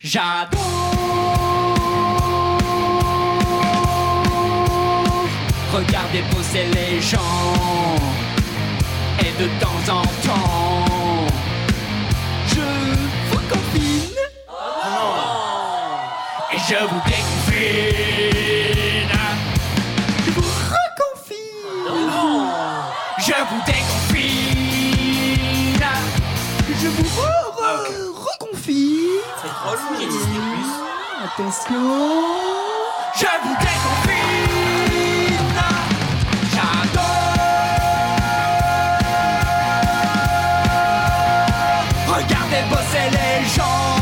J'adore. Regarder bosser les gens. Et de temps en temps Je vous confine. Et je vous Je vous déconfine. J'adore. Regardez bosser les gens.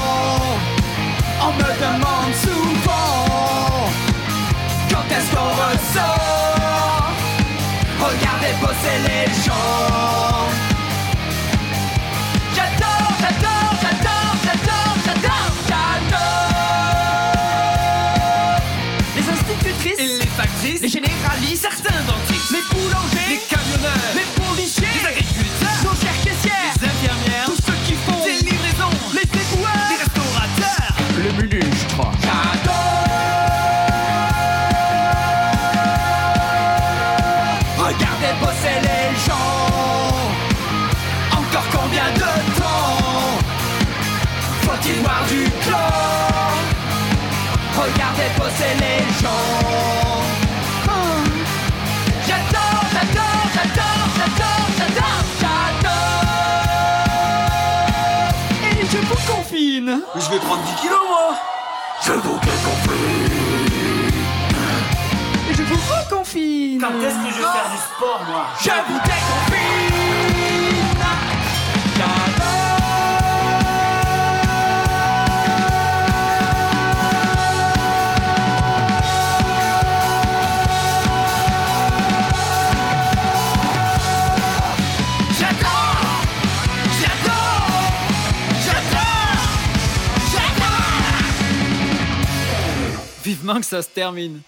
On me demande souvent Quand est-ce qu'on ressort? Regardez bosser les gens prendre 10 kilos, moi. Je vous déconfine je vous reconfine Quand est-ce que je vais faire du sport, moi? Je vous déconfine Vivement que ça se termine.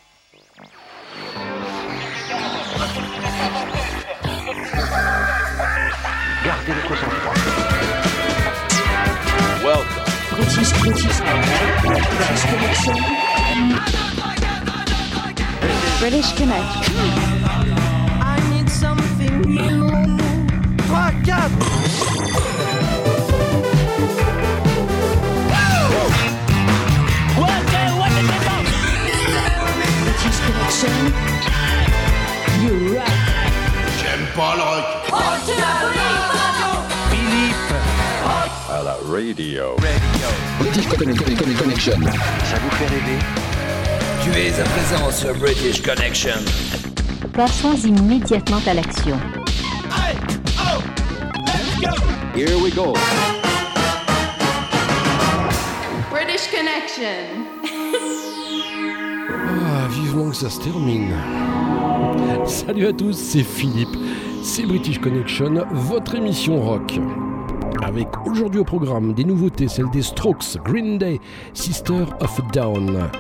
British, British, British Connection. British Connection. You rock. J'aime pas le rock. à la radio. British Connection. Tu es à présent sur British Connection. Passons immédiatement à l'action. Here we go. British Connection. Que ça se termine. Salut à tous, c'est Philippe. C'est British Connection, votre émission rock. Avec aujourd'hui au programme des nouveautés, celles des Strokes, Green Day, Sister of Down.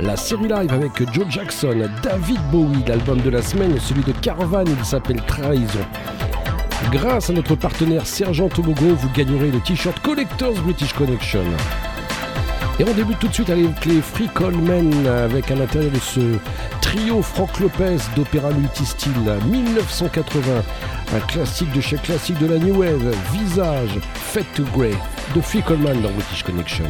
La série live avec Joe Jackson, David Bowie, l'album de la semaine, celui de Caravan, il s'appelle Trahison. Grâce à notre partenaire Sergent Tobogo, vous gagnerez le t-shirt Collectors British Connection. Et on débute tout de suite avec les Free Coleman avec à l'intérieur de ce trio Frank Lopez d'opéra multistyle 1980. Un classique de chez classique de la New Wave, Visage, Fade to Grey de Free Coleman dans British Connection.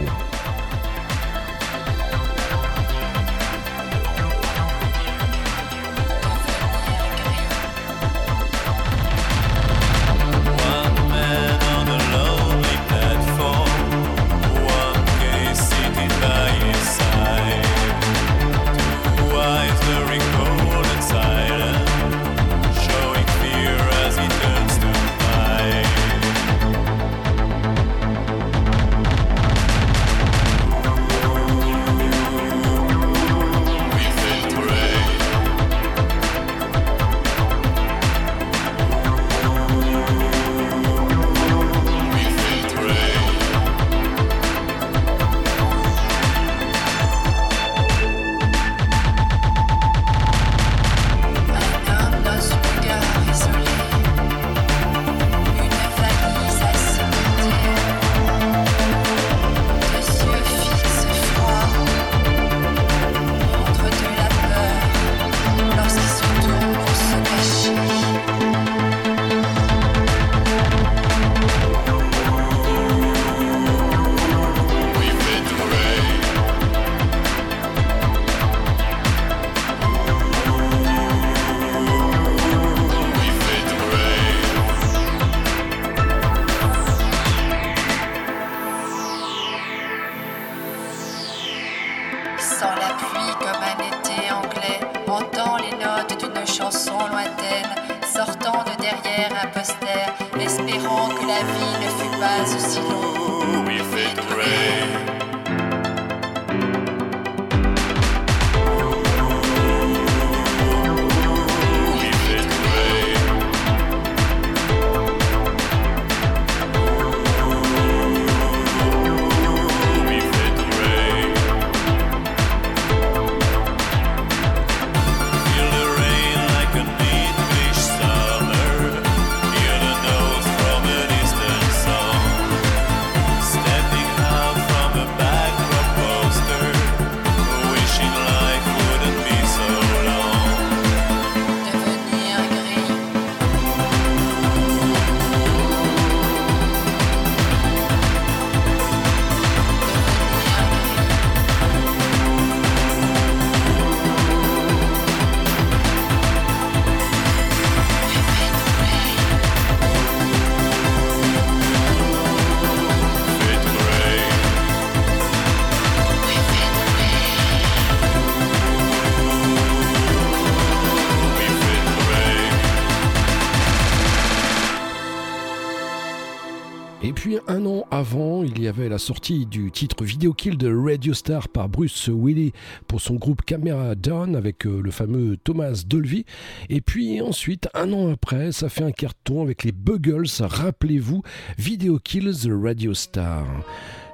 La sortie du titre Video Kill de Radio Star par Bruce Willis pour son groupe Camera Down avec euh, le fameux Thomas Dolby. Et puis ensuite, un an après, ça fait un carton avec les Buggles, rappelez-vous, Video Kill The Radio Star.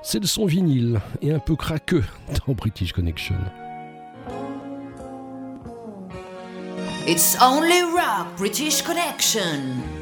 C'est le son vinyle et un peu craqueux dans British Connection. It's only British Connection.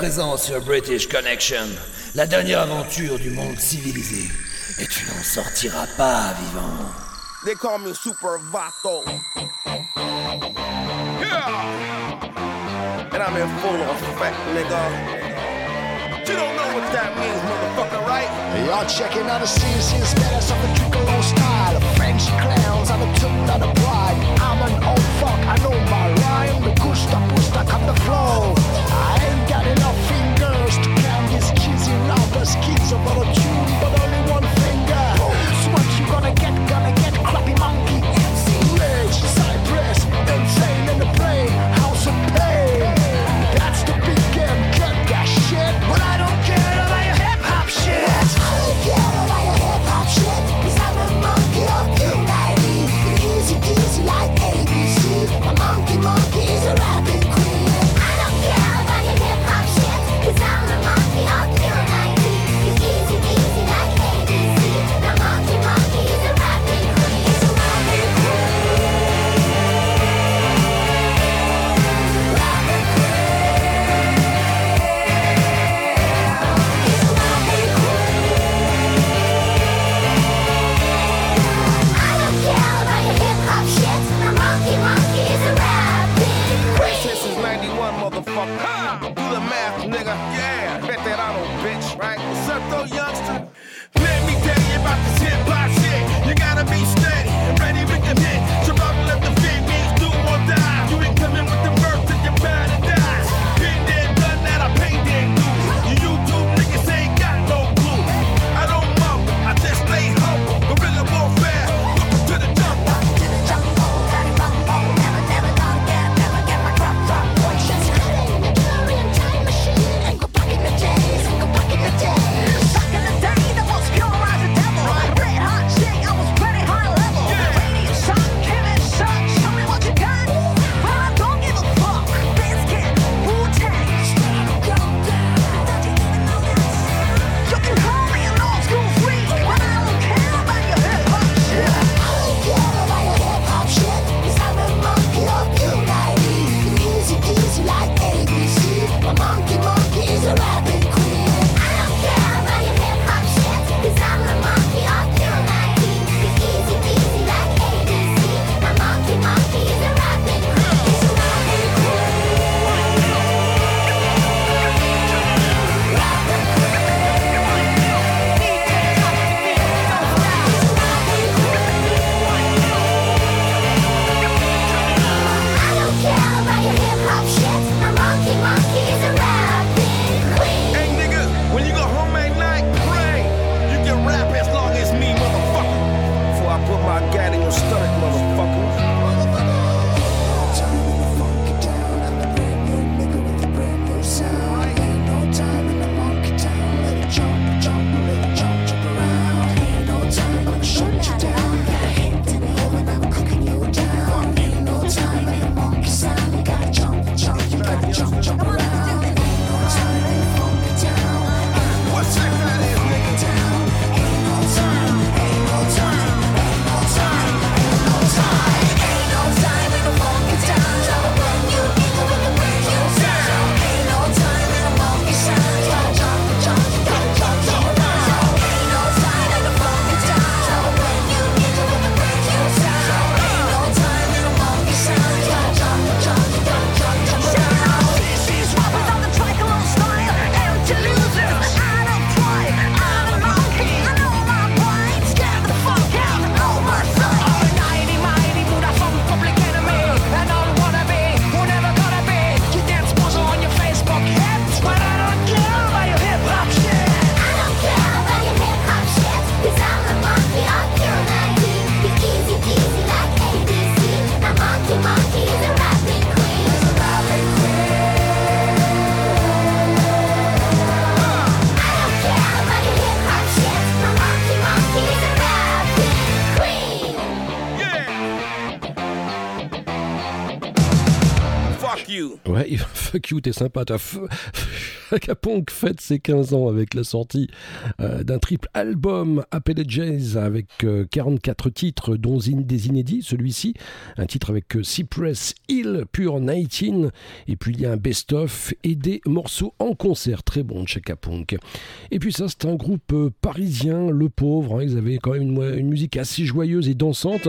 présent sur British Connection, la dernière aventure du monde civilisé. Et tu n'en sortiras pas vivant. They call me Super Vato. Yeah! And I'm in full effect, nigga. You don't know what that means, motherfucker, right? Y'all checking out the scenes, here's menace of the Tricolo style. Of French clowns, I'm a took on a bride. I'm an old fuck, I know my rhyme. The gusta, gusta, come the flow. Enough fingers to count his cheesy lovers' kids of a tune, but only one Ouais, fuck you, t'es sympa, toi. Acapunk fête ses 15 ans avec la sortie euh, d'un triple album appelé Jazz avec euh, 44 titres, dont des inédits, celui-ci, un titre avec euh, Cypress Hill, Pure 19, et puis il y a un best-of et des morceaux en concert, très bon de chez Capunk. Et puis ça, c'est un groupe euh, parisien, le pauvre, hein. ils avaient quand même une musique assez joyeuse et dansante.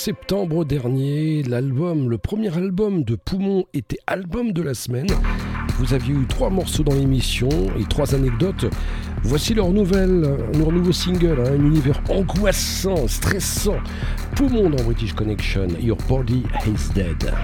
septembre dernier, l'album, le premier album de Poumon était album de la semaine. Vous aviez eu trois morceaux dans l'émission et trois anecdotes. Voici leur nouvelle, leur nouveau single, hein, un univers angoissant, stressant. Poumon dans British Connection, Your Body Is Dead.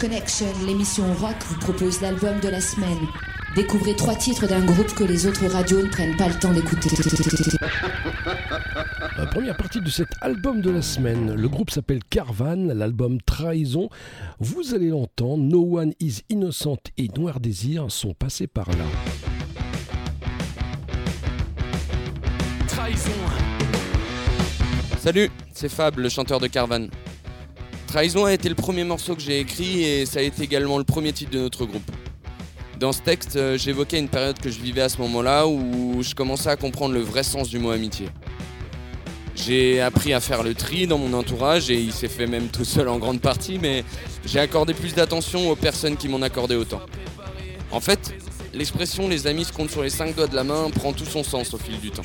Connection, l'émission rock, vous propose l'album de la semaine. Découvrez trois titres d'un groupe que les autres radios ne prennent pas le temps d'écouter. La première partie de cet album de la semaine, le groupe s'appelle Carvan, l'album Trahison. Vous allez l'entendre, No One Is Innocent et Noir Désir sont passés par là. Trahison. Salut, c'est Fab, le chanteur de Carvan. Trahison a été le premier morceau que j'ai écrit et ça a été également le premier titre de notre groupe. Dans ce texte, euh, j'évoquais une période que je vivais à ce moment-là où je commençais à comprendre le vrai sens du mot amitié. J'ai appris à faire le tri dans mon entourage et il s'est fait même tout seul en grande partie, mais j'ai accordé plus d'attention aux personnes qui m'en accordaient autant. En fait, l'expression les amis se comptent sur les cinq doigts de la main prend tout son sens au fil du temps.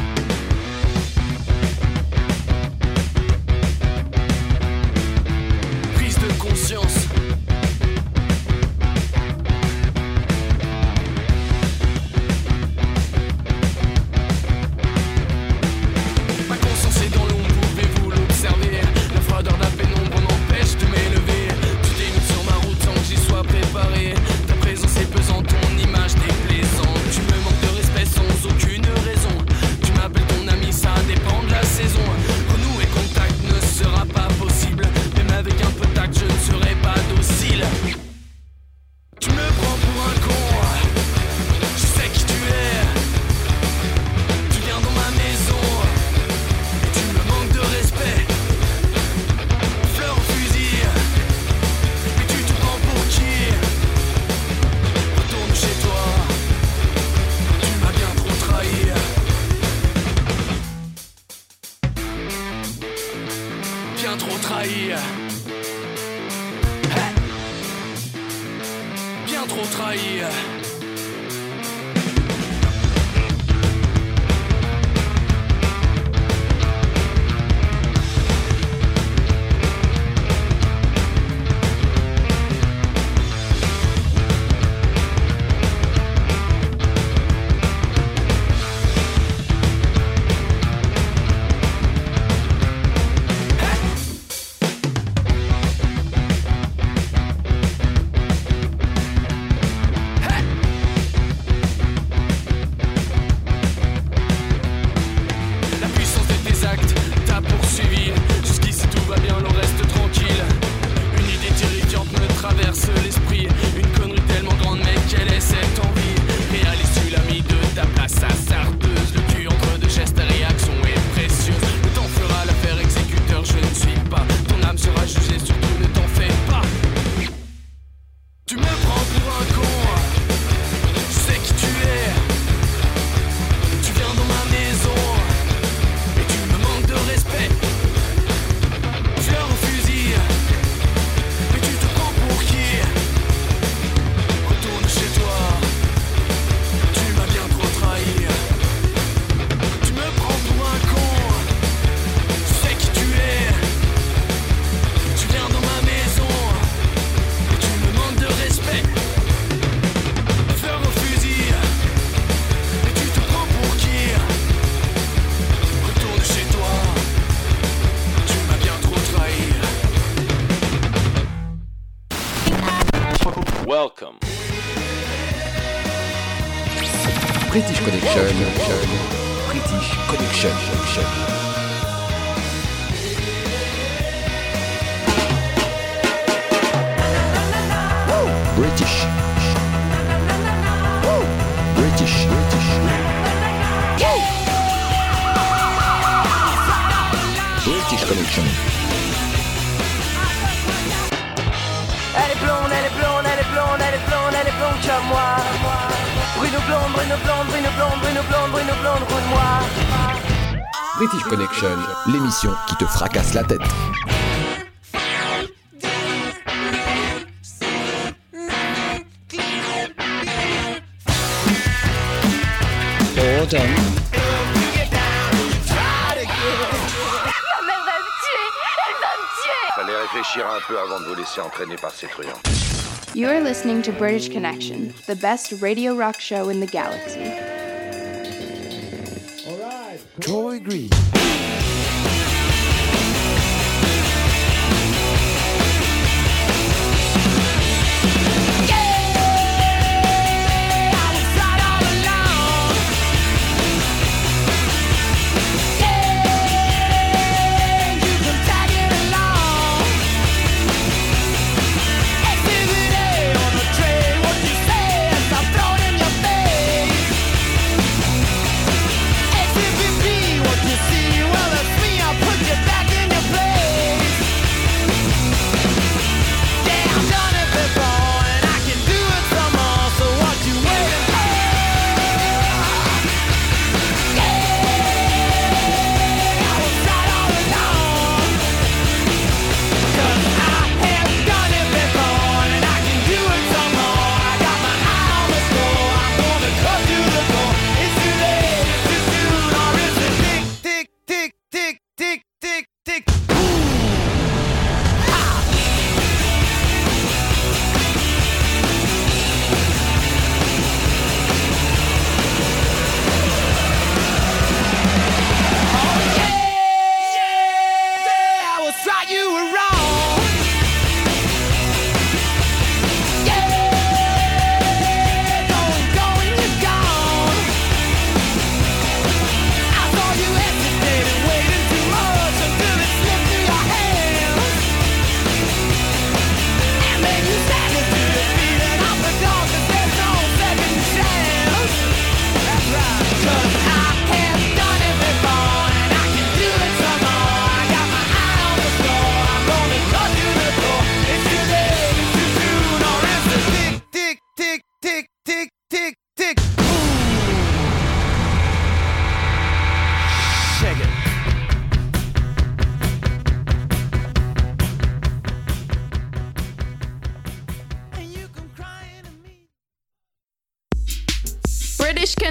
You are listening to British Connection, the best radio rock show in the galaxy. All right. Troy Green.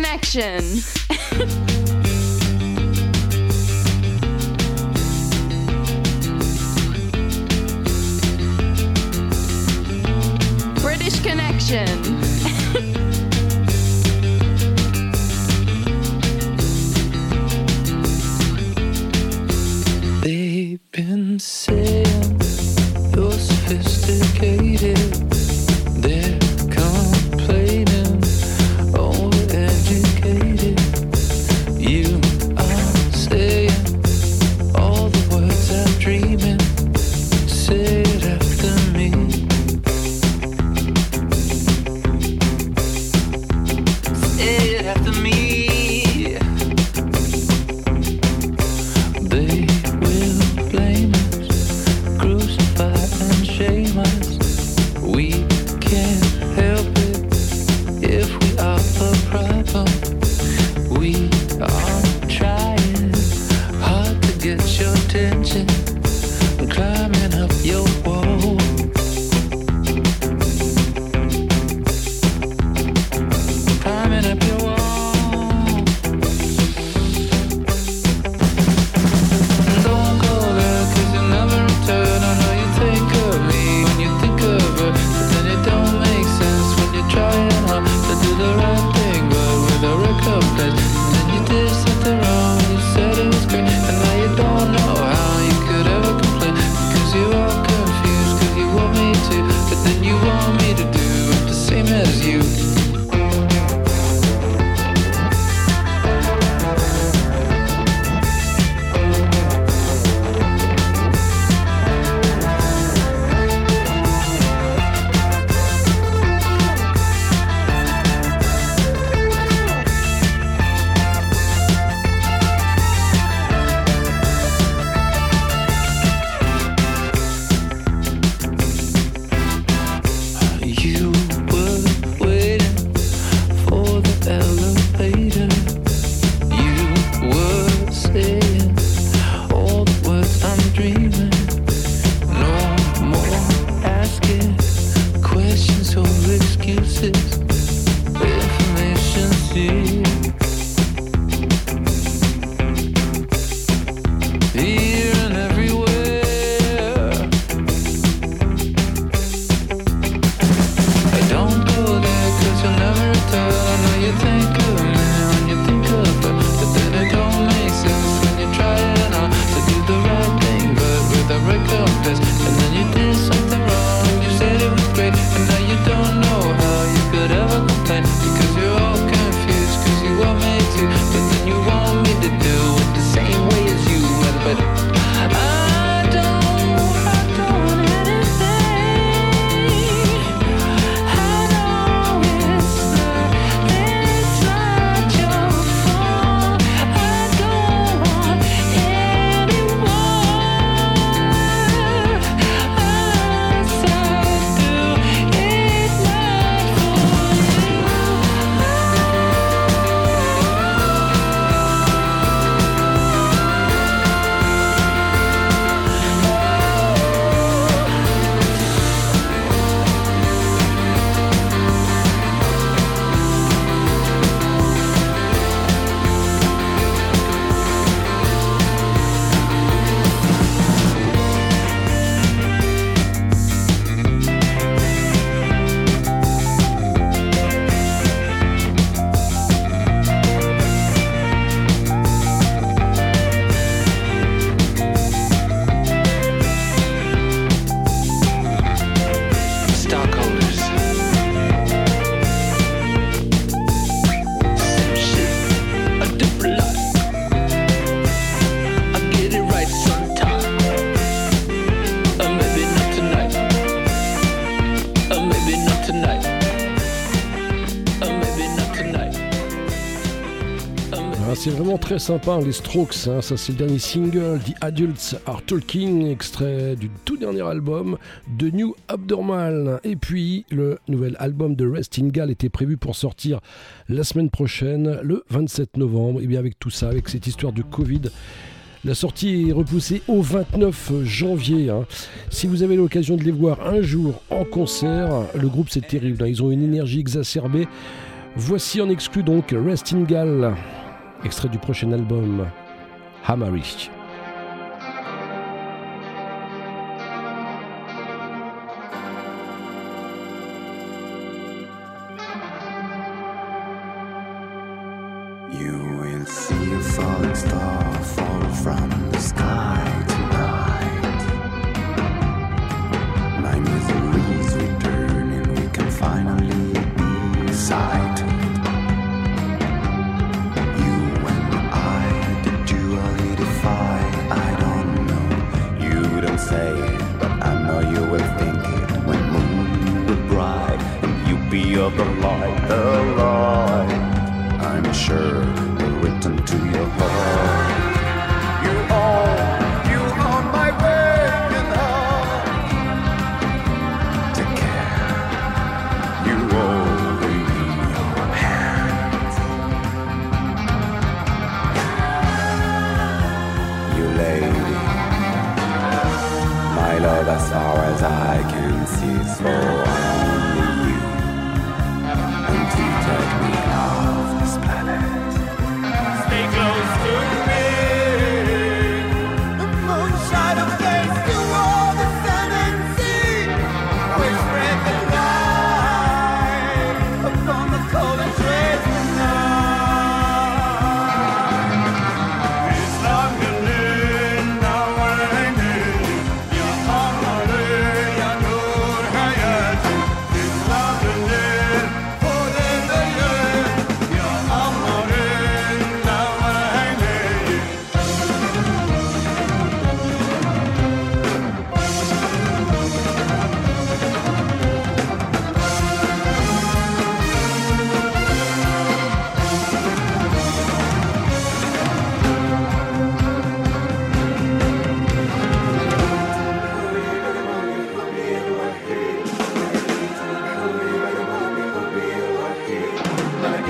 connection. British connection. très sympa, hein, les Strokes, hein. ça c'est le dernier single, The Adults Are Talking, extrait du tout dernier album de New Abnormal. Et puis le nouvel album de Restingal était prévu pour sortir la semaine prochaine, le 27 novembre. Et bien avec tout ça, avec cette histoire de Covid, la sortie est repoussée au 29 janvier. Hein. Si vous avez l'occasion de les voir un jour en concert, le groupe c'est terrible, ils ont une énergie exacerbée. Voici en exclu donc Restingal extrait du prochain album Hammerich.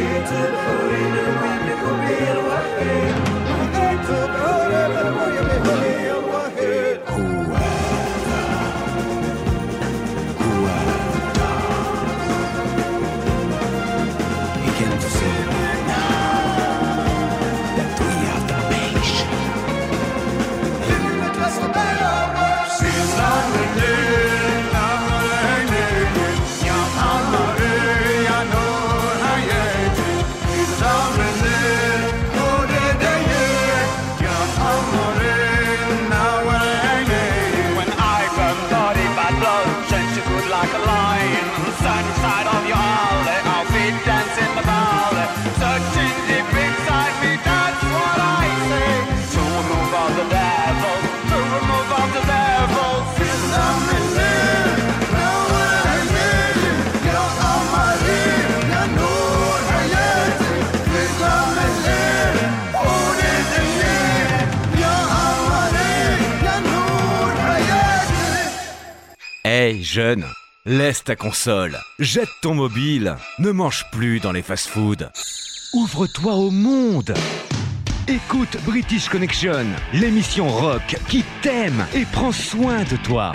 I'm gonna make you mine. jeune, laisse ta console, jette ton mobile, ne mange plus dans les fast-foods. Ouvre-toi au monde Écoute British Connection, l'émission rock qui t'aime et prend soin de toi.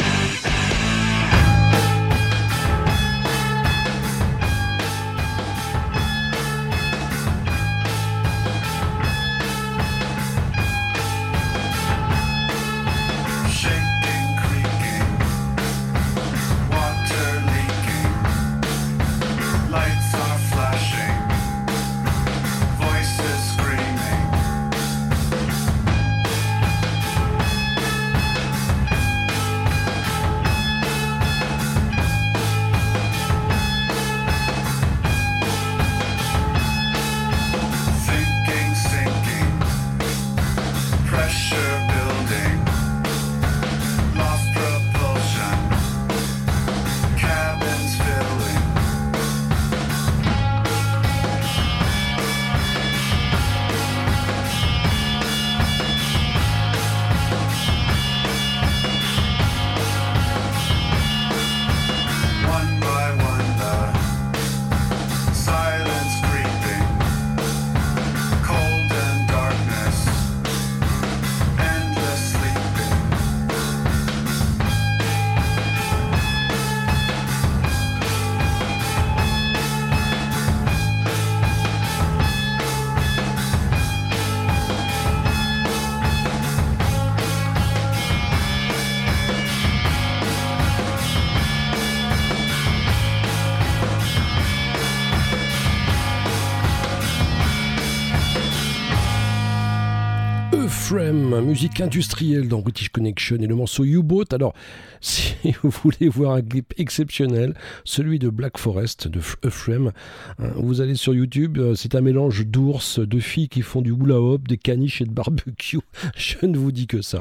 Musique industrielle dans British Connection et le morceau U-Boat. Alors, si vous voulez voir un clip exceptionnel, celui de Black Forest, de Frame, hein, vous allez sur YouTube, euh, c'est un mélange d'ours, de filles qui font du hula hoop, des caniches et de barbecue. Je ne vous dis que ça.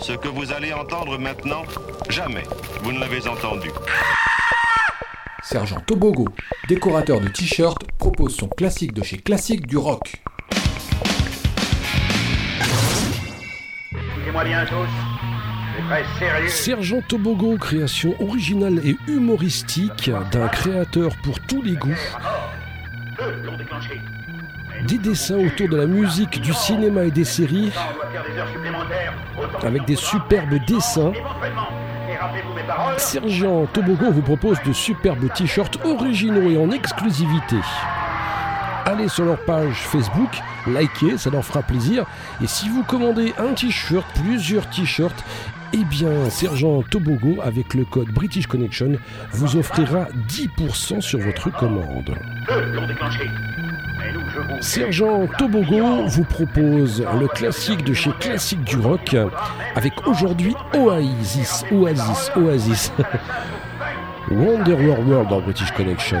Ce que vous allez entendre maintenant, jamais vous ne l'avez entendu. Sergent Tobogo, décorateur de t-shirts, propose son classique de chez Classique du rock. Sergent Tobogo, création originale et humoristique d'un créateur pour tous les goûts. Des dessins autour de la musique, du cinéma et des séries, avec des superbes dessins. Sergent Tobogo vous propose de superbes t-shirts originaux et en exclusivité. Allez sur leur page Facebook, likez, ça leur fera plaisir. Et si vous commandez un t-shirt, plusieurs t-shirts, eh bien, Sergent Tobogo, avec le code British Connection, vous offrira 10% sur votre commande. Sergent Tobogo vous propose le classique de chez Classique du Rock avec aujourd'hui Oasis, Oasis, Oasis. Wonder World dans British Connection.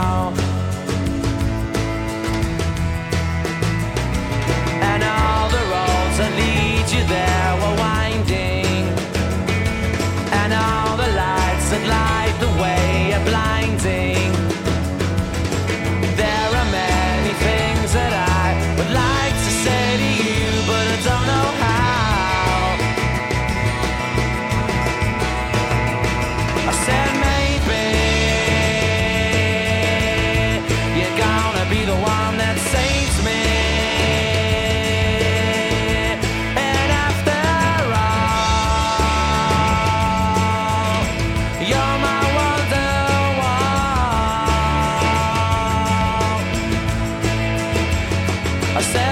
I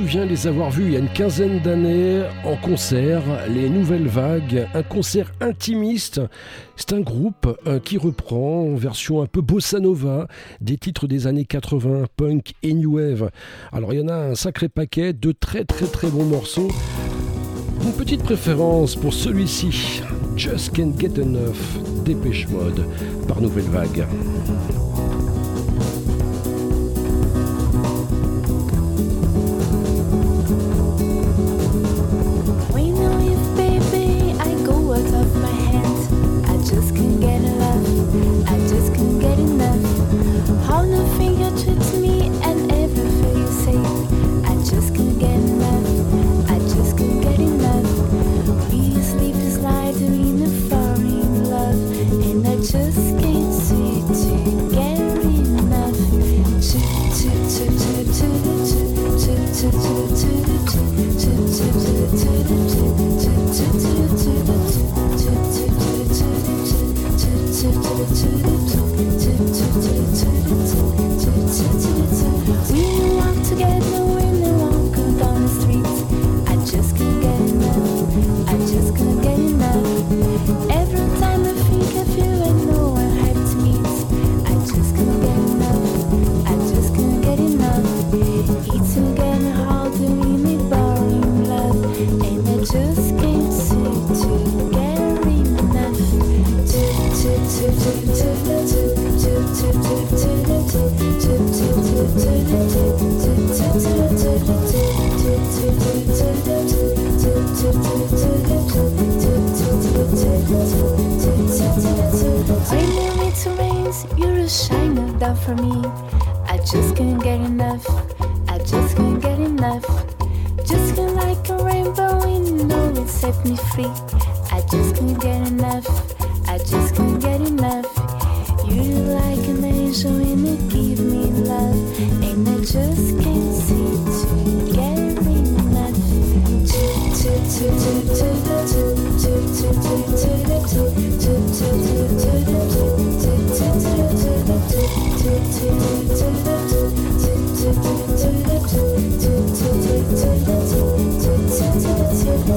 souviens les avoir vus il y a une quinzaine d'années en concert, les Nouvelles Vagues, un concert intimiste. C'est un groupe euh, qui reprend en version un peu bossa nova des titres des années 80, punk et new wave. Alors il y en a un sacré paquet de très très très bons morceaux. Une petite préférence pour celui-ci, Just Can't Get Enough, Dépêche Mode, par Nouvelle Vague.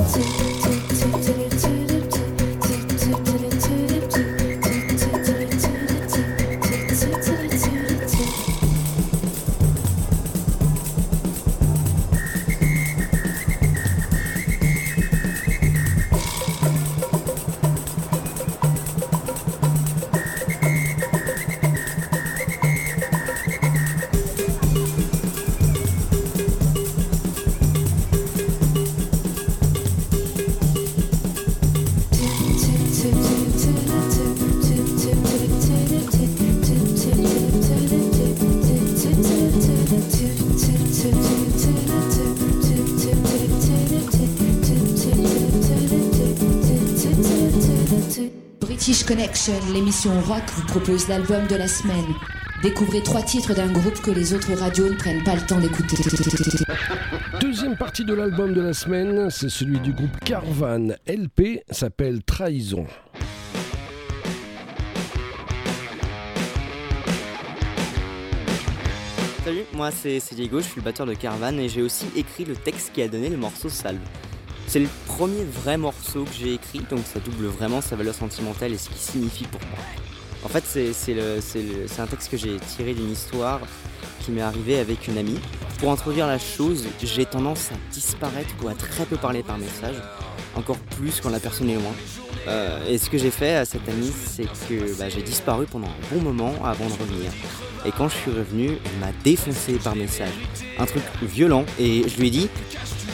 自己。L'émission rock, vous propose l'album de la semaine. Découvrez trois titres d'un groupe que les autres radios ne prennent pas le temps d'écouter. Deuxième partie de l'album de la semaine, c'est celui du groupe Carvan. LP s'appelle Trahison. Salut, moi c'est Diego, je suis le batteur de Caravan et j'ai aussi écrit le texte qui a donné le morceau Salve. C'est le premier vrai morceau que j'ai écrit, donc ça double vraiment sa valeur sentimentale et ce qu'il signifie pour moi. En fait, c'est un texte que j'ai tiré d'une histoire qui m'est arrivée avec une amie. Pour introduire la chose, j'ai tendance à disparaître ou à très peu parler par message, encore plus quand la personne est loin. Euh, et ce que j'ai fait à cette amie, c'est que bah, j'ai disparu pendant un bon moment avant de revenir. Et quand je suis revenu, elle m'a défoncé par message. Un truc violent. Et je lui ai dit,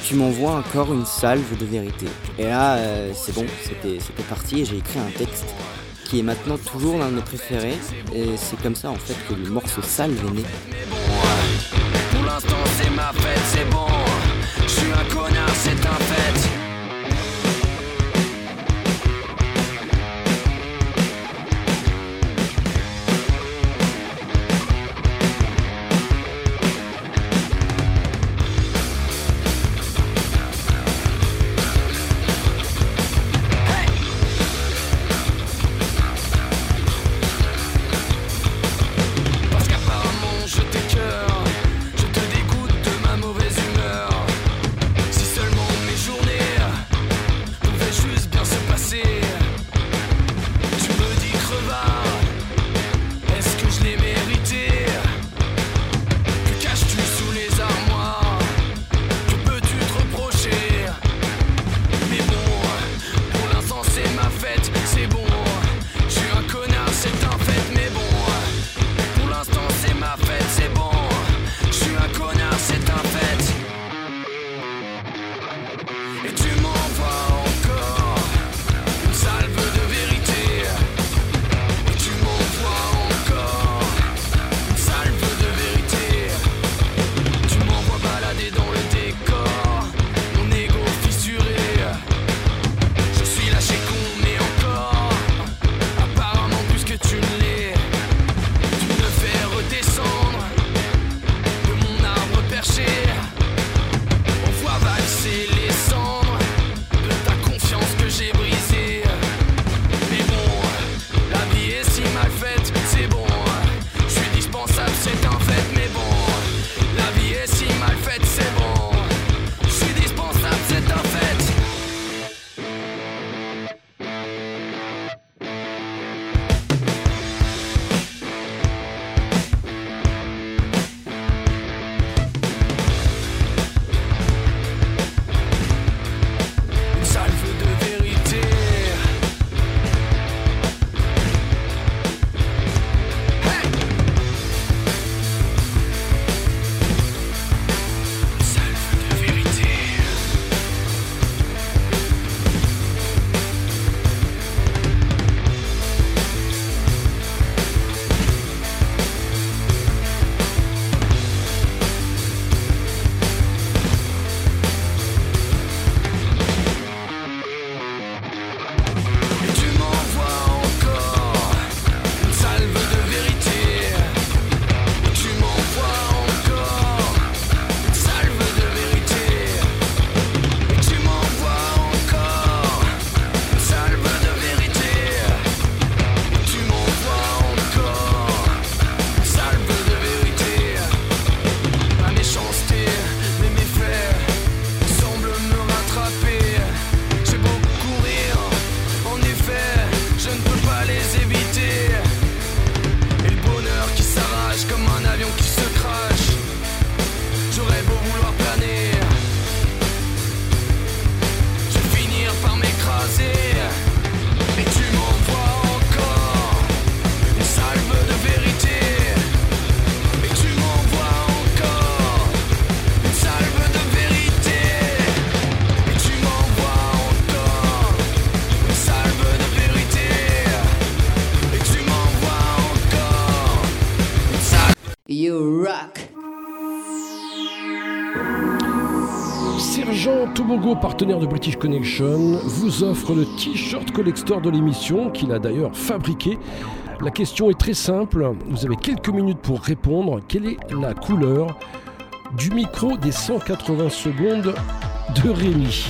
tu m'envoies encore une salve de vérité. Et là, euh, c'est bon, c'était parti et j'ai écrit un texte qui est maintenant toujours l'un de mes préférés. Et c'est comme ça en fait que le morceau salve est né. Pour l'instant c'est ma fête, c'est bon. Je suis un connard, c'est un. Partenaire de British Connection, vous offre le t-shirt collector de l'émission qu'il a d'ailleurs fabriqué. La question est très simple, vous avez quelques minutes pour répondre. Quelle est la couleur du micro des 180 secondes de Rémi?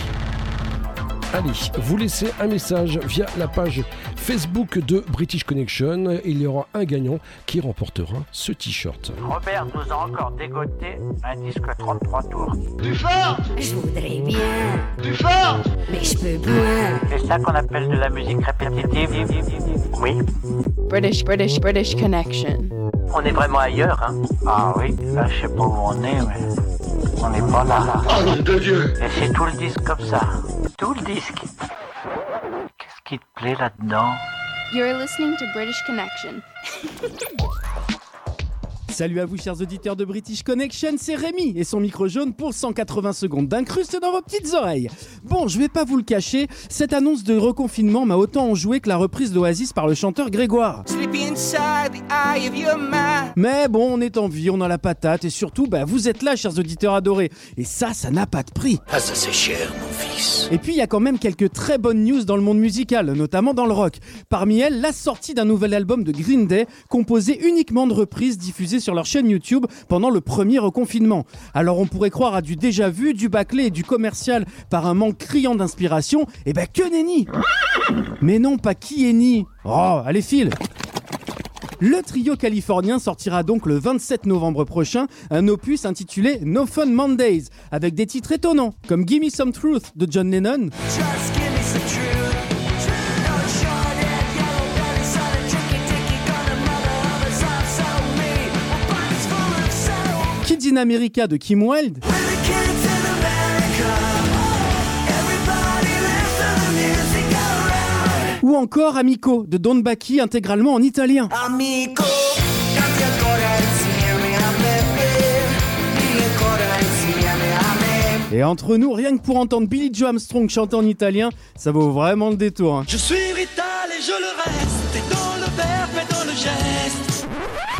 Allez, vous laissez un message via la page Facebook de British Connection. Il y aura un gagnant qui remportera ce t-shirt. Robert nous a encore dégoté un disque 33 tours. Plus fort Je voudrais bien, Plus fort mais je peux pas. C'est ça qu'on appelle de la musique répétitive. Oui. British, British, British Connection. On est vraiment ailleurs, hein Ah oui, là je sais pas où on est, mais on n'est pas là. Oh nom de Dieu Et c'est tout le disque comme ça. Tout le disque. Qui te plaît là-dedans You're listening to British Connection. Salut à vous chers auditeurs de British Connection, c'est Rémi et son micro jaune pour 180 secondes d'incruste dans vos petites oreilles. Bon, je vais pas vous le cacher, cette annonce de reconfinement m'a autant enjoué que la reprise d'Oasis par le chanteur Grégoire. Sleepy inside the eye of your mind. Mais bon, on est en vie, on a la patate et surtout, bah, vous êtes là chers auditeurs adorés. Et ça, ça n'a pas de prix. Ah, ça c'est cher, mon fils. Et puis il y a quand même quelques très bonnes news dans le monde musical, notamment dans le rock. Parmi elles, la sortie d'un nouvel album de Green Day, composé uniquement de reprises diffusées sur leur chaîne YouTube pendant le premier reconfinement. Alors on pourrait croire à du déjà vu, du bâclé et du commercial par un manque criant d'inspiration, et ben que nenni! Mais non, pas qui est Oh, allez file. Le trio californien sortira donc le 27 novembre prochain un opus intitulé No Fun Mondays, avec des titres étonnants, comme Gimme Some Truth de John Lennon, in America de Kim Wilde, ou encore Amico de Don Bacchi intégralement en italien. Amico, Et entre nous, rien que pour entendre Billy Joe Armstrong chanter en italien, ça vaut vraiment le détour. hein. Je suis Rital et je le reste,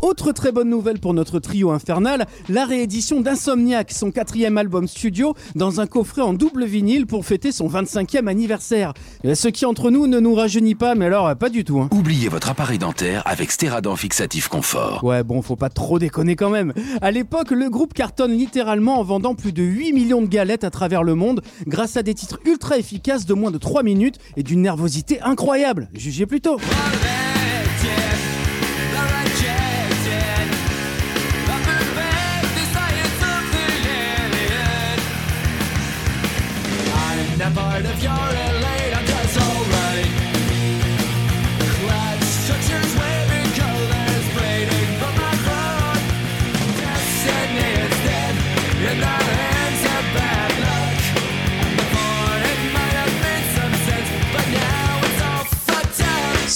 Autre très bonne nouvelle pour notre trio infernal, la réédition d'Insomniac, son quatrième album studio, dans un coffret en double vinyle pour fêter son 25e anniversaire. Et ce qui entre nous ne nous rajeunit pas, mais alors pas du tout. hein. Oubliez votre appareil dentaire avec Stéradent Fixatif Confort. Ouais, bon, faut pas trop déconner quand même. À l'époque, le groupe cartonne littéralement en vendant plus de 8 millions de galettes à travers le monde, grâce à des titres ultra efficaces de moins de 3 minutes et d'une nervosité incroyable. Jugez plutôt. I'm part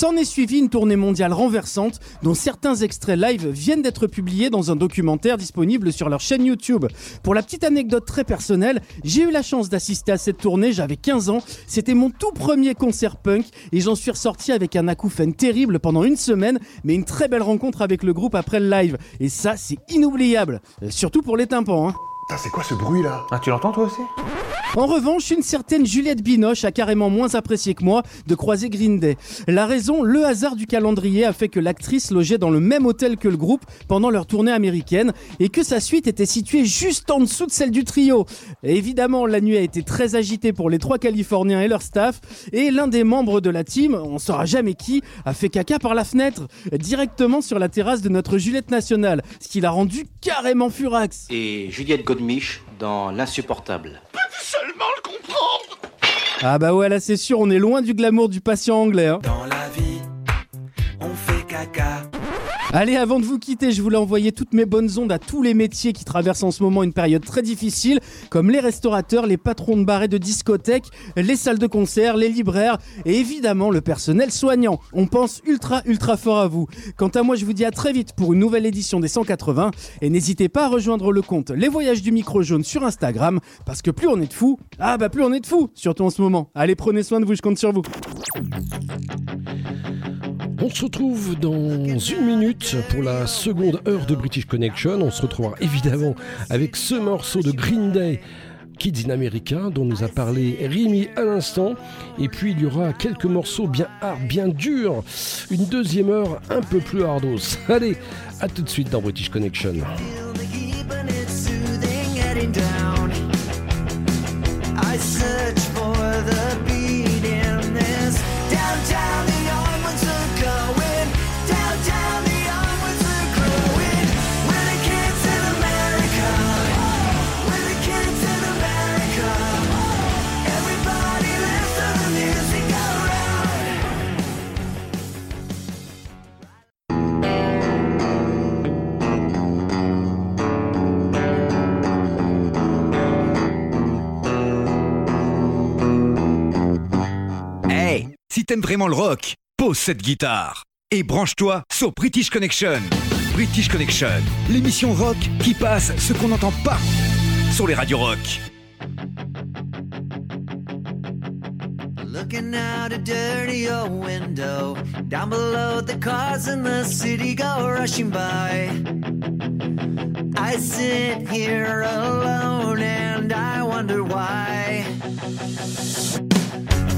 S'en est suivi une tournée mondiale renversante dont certains extraits live viennent d'être publiés dans un documentaire disponible sur leur chaîne YouTube. Pour la petite anecdote très personnelle, j'ai eu la chance d'assister à cette tournée, j'avais 15 ans, c'était mon tout premier concert punk et j'en suis ressorti avec un acouphène terrible pendant une semaine, mais une très belle rencontre avec le groupe après le live. Et ça, c'est inoubliable, Euh, surtout pour les tympans. Hein. C'est quoi ce bruit là Ah, tu l'entends toi aussi En revanche, une certaine Juliette Binoche a carrément moins apprécié que moi de croiser Green Day. La raison, le hasard du calendrier a fait que l'actrice logeait dans le même hôtel que le groupe pendant leur tournée américaine et que sa suite était située juste en dessous de celle du trio. Et évidemment, la nuit a été très agitée pour les trois Californiens et leur staff et l'un des membres de la team, on saura jamais qui, a fait caca par la fenêtre directement sur la terrasse de notre Juliette nationale, ce qui l'a rendu carrément furax. Et Juliette Godemiche dans L'insupportable. Seulement le comprendre. Ah bah ouais, là c'est sûr, on est loin du glamour du patient anglais. hein. Dans la vie. Allez, avant de vous quitter, je voulais envoyer toutes mes bonnes ondes à tous les métiers qui traversent en ce moment une période très difficile, comme les restaurateurs, les patrons de bars et de discothèques, les salles de concert, les libraires et évidemment le personnel soignant. On pense ultra ultra fort à vous. Quant à moi, je vous dis à très vite pour une nouvelle édition des 180 et n'hésitez pas à rejoindre le compte Les Voyages du Micro Jaune sur Instagram parce que plus on est de fous, ah bah plus on est de fous, surtout en ce moment. Allez, prenez soin de vous, je compte sur vous. On se retrouve dans une minute pour la seconde heure de British Connection. On se retrouvera évidemment avec ce morceau de Green Day. Kids in America dont nous a parlé Rémi à l'instant et puis il y aura quelques morceaux bien hard, bien durs une deuxième heure un peu plus hardos allez à tout de suite dans British Connection t'aimes vraiment le rock, pose cette guitare et branche-toi sur British Connection. British Connection, l'émission rock qui passe ce qu'on n'entend pas sur les radios rock. Looking out a dirty old window. Down below, the cars in the city go rushing by. I sit here alone and I wonder why.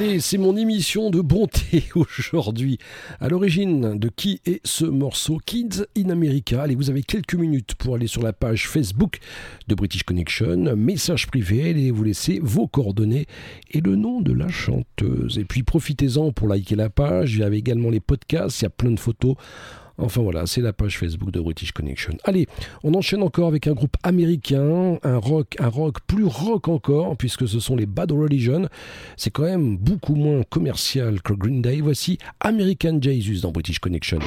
Allez, c'est mon émission de bonté aujourd'hui. À l'origine de qui est ce morceau Kids in America Allez, vous avez quelques minutes pour aller sur la page Facebook de British Connection, message privé, et vous laissez vos coordonnées et le nom de la chanteuse. Et puis profitez-en pour liker la page, il y avait également les podcasts, il y a plein de photos. Enfin voilà, c'est la page Facebook de British Connection. Allez, on enchaîne encore avec un groupe américain, un rock, un rock plus rock encore, puisque ce sont les Bad Religion. C'est quand même beaucoup moins commercial que Green Day. Voici American Jesus dans British Connection.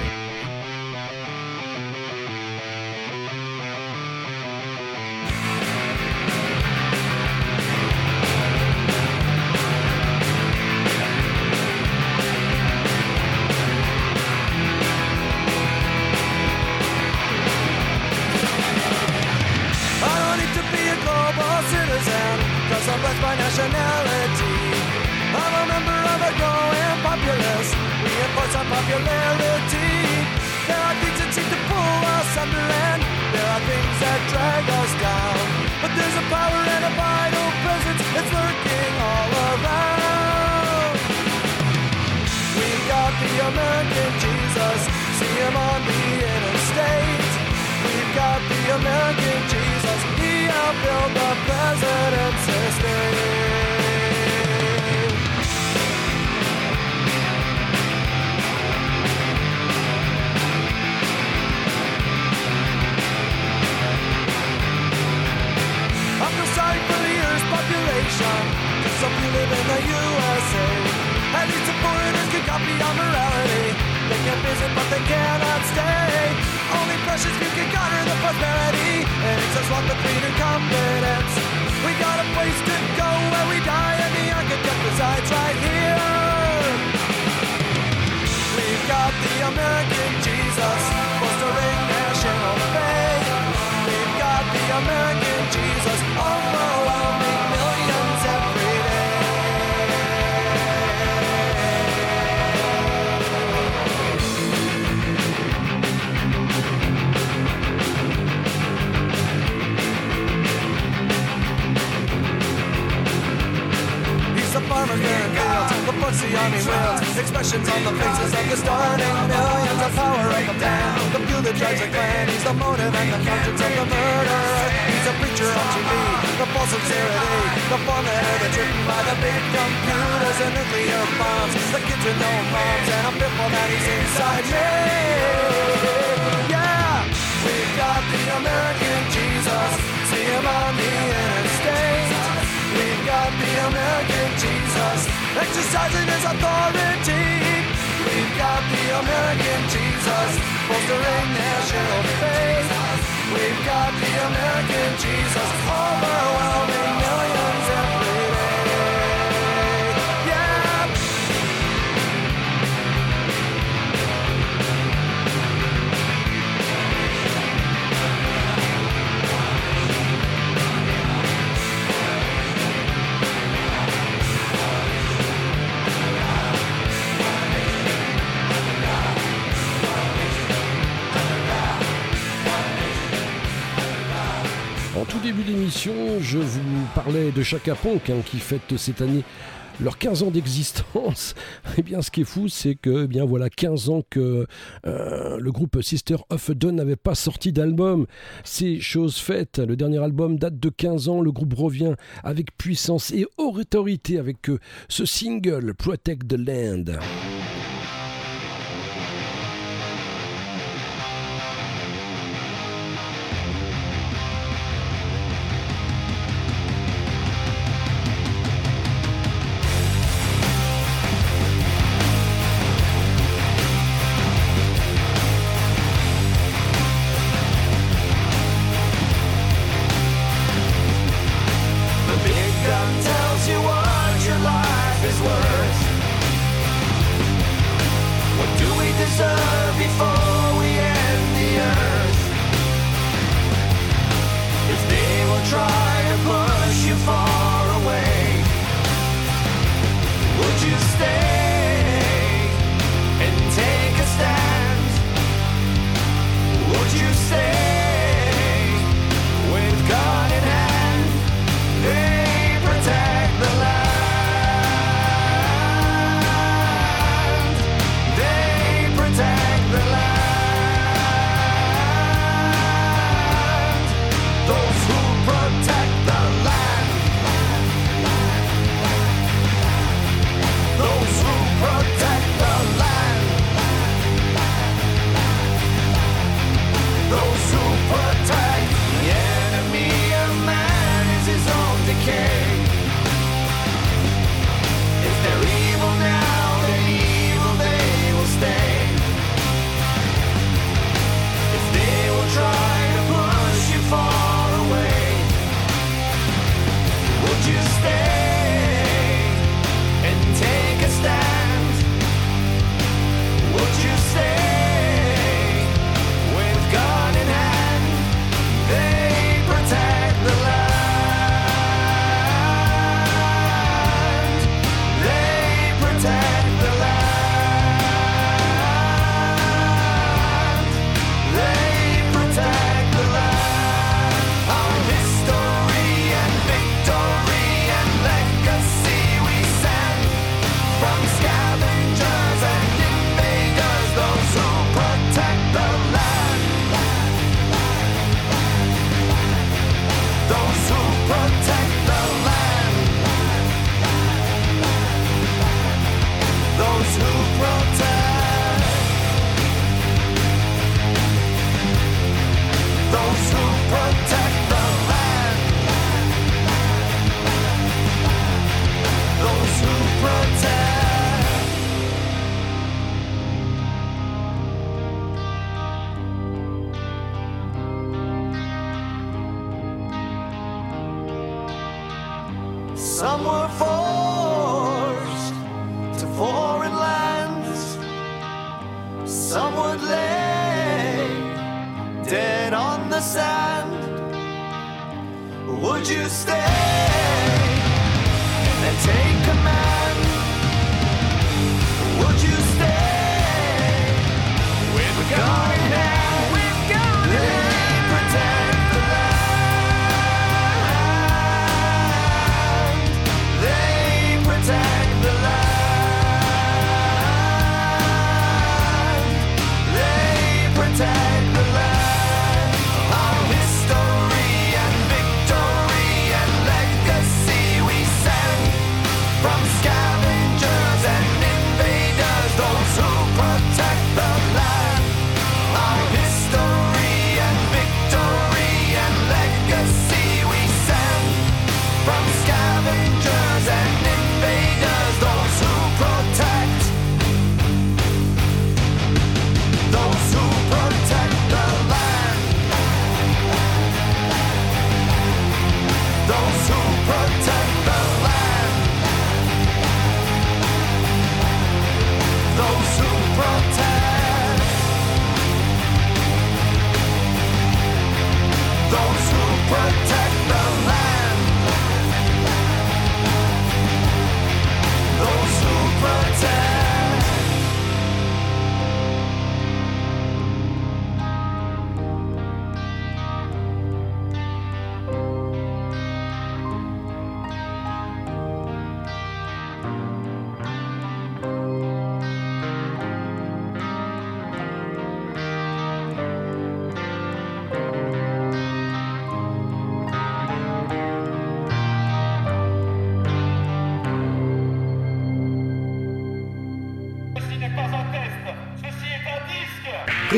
De Chaka Ponk hein, qui fête cette année leurs 15 ans d'existence. Eh bien, ce qui est fou, c'est que, eh bien voilà, 15 ans que euh, le groupe Sister of a Dawn n'avait pas sorti d'album. C'est chose faite. Le dernier album date de 15 ans. Le groupe revient avec puissance et autorité avec euh, ce single Protect the Land.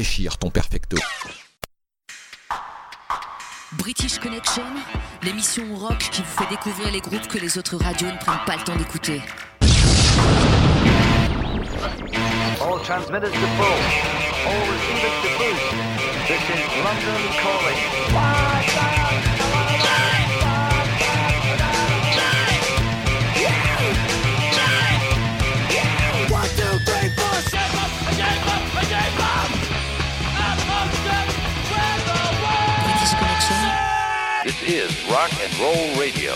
déchire ton perfecto. British Connection, l'émission rock qui vous fait découvrir les groupes que les autres radios ne prennent pas le temps d'écouter. All transmitters to full. All receivers to boost. This is London calling. Rock and Roll Radio.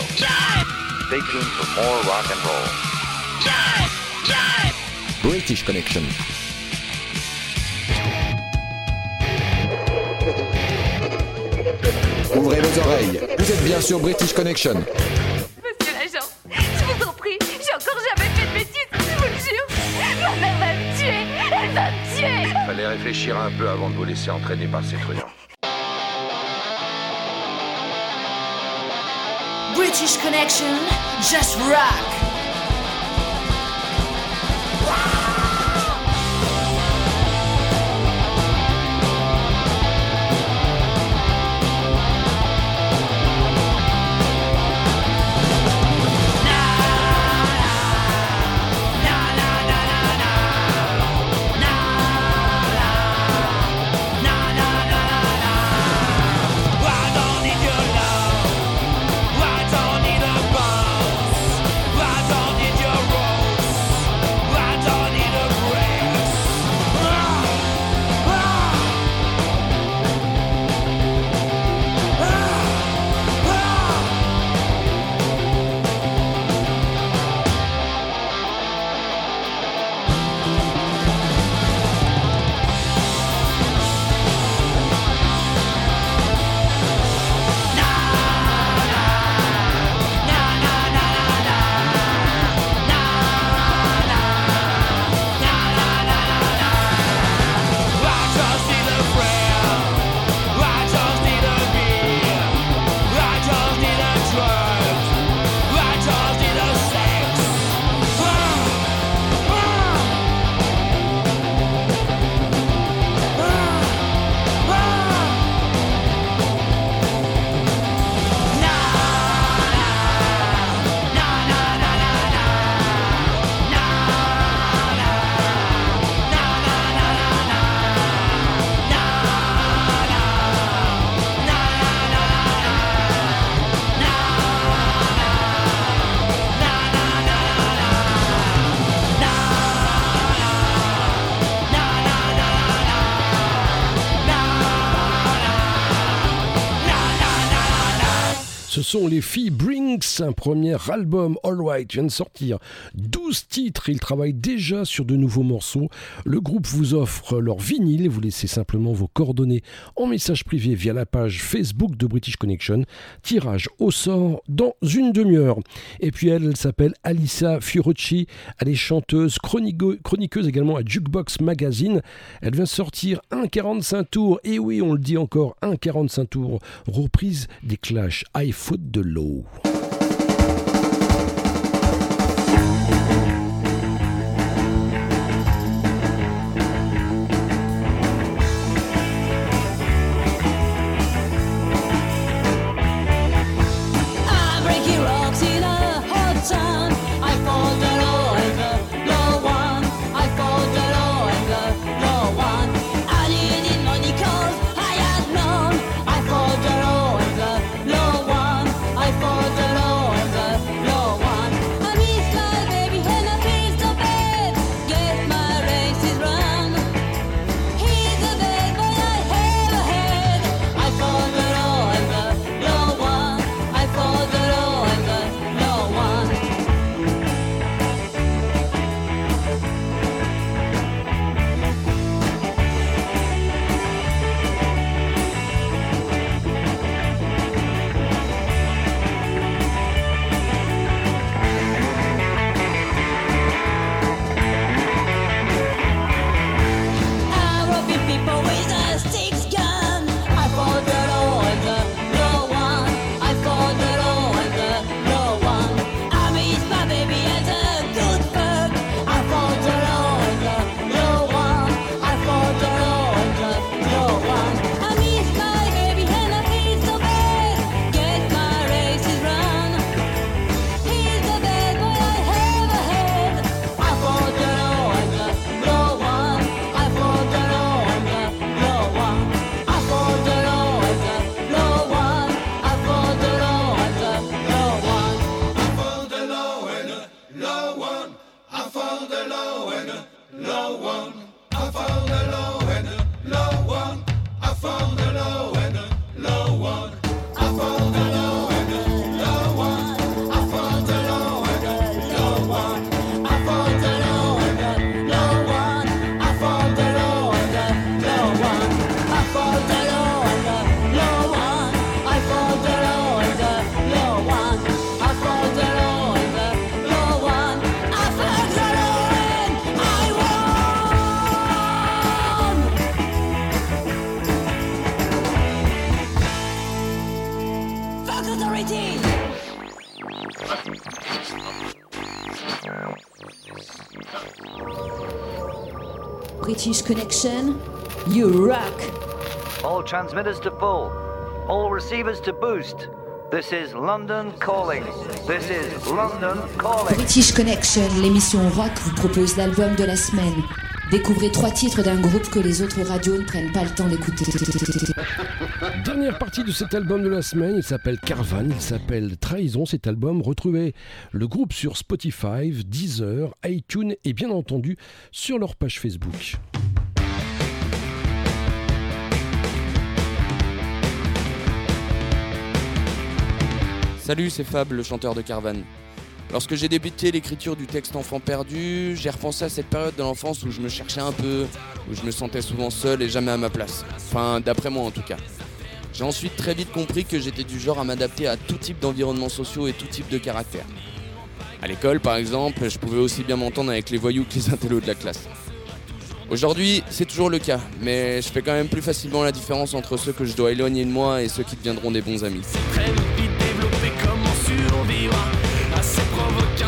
Stay tuned for more rock and roll. British Connection. Ouvrez vos oreilles. Vous êtes bien sur British Connection. Monsieur l'agent, je vous en prie, j'ai encore jamais fait de bêtises, je vous le jure. Ma mère va me tuer, elle va me tuer. Fallait réfléchir un peu avant de vous laisser entraîner par ces truands. British Connection, just rock. Sont les filles Brinks, un premier album All Right vient de sortir. 12 titres, ils travaillent déjà sur de nouveaux morceaux. Le groupe vous offre leur vinyle, vous laissez simplement vos coordonnées en message privé via la page Facebook de British Connection. Tirage au sort dans une demi-heure. Et puis elle, elle s'appelle Alissa Fiorucci, elle est chanteuse, chroniqueuse également à Jukebox Magazine. Elle vient sortir un 45 tours, et oui, on le dit encore, un 45 tours, reprise des Clash, I Foot de l'eau. Connection, you rock. All transmitters to full. All receivers to boost. This is London calling. This is London calling. British Connection, l'émission rock vous propose l'album de la semaine. Découvrez trois titres d'un groupe que les autres radios ne prennent pas le temps d'écouter. Dernière partie de cet album de la semaine, il s'appelle Carvan, il s'appelle Trahison. Cet album, retrouvez le groupe sur Spotify, Deezer, iTunes et bien entendu sur leur page Facebook. Salut, c'est Fab, le chanteur de Carvan. Lorsque j'ai débuté l'écriture du texte Enfant perdu, j'ai repensé à cette période de l'enfance où je me cherchais un peu, où je me sentais souvent seul et jamais à ma place. Enfin, d'après moi en tout cas. J'ai ensuite très vite compris que j'étais du genre à m'adapter à tout type d'environnements sociaux et tout type de caractère. À l'école, par exemple, je pouvais aussi bien m'entendre avec les voyous que les intellos de la classe. Aujourd'hui, c'est toujours le cas, mais je fais quand même plus facilement la différence entre ceux que je dois éloigner de moi et ceux qui deviendront des bons amis. Survivre à ces provoques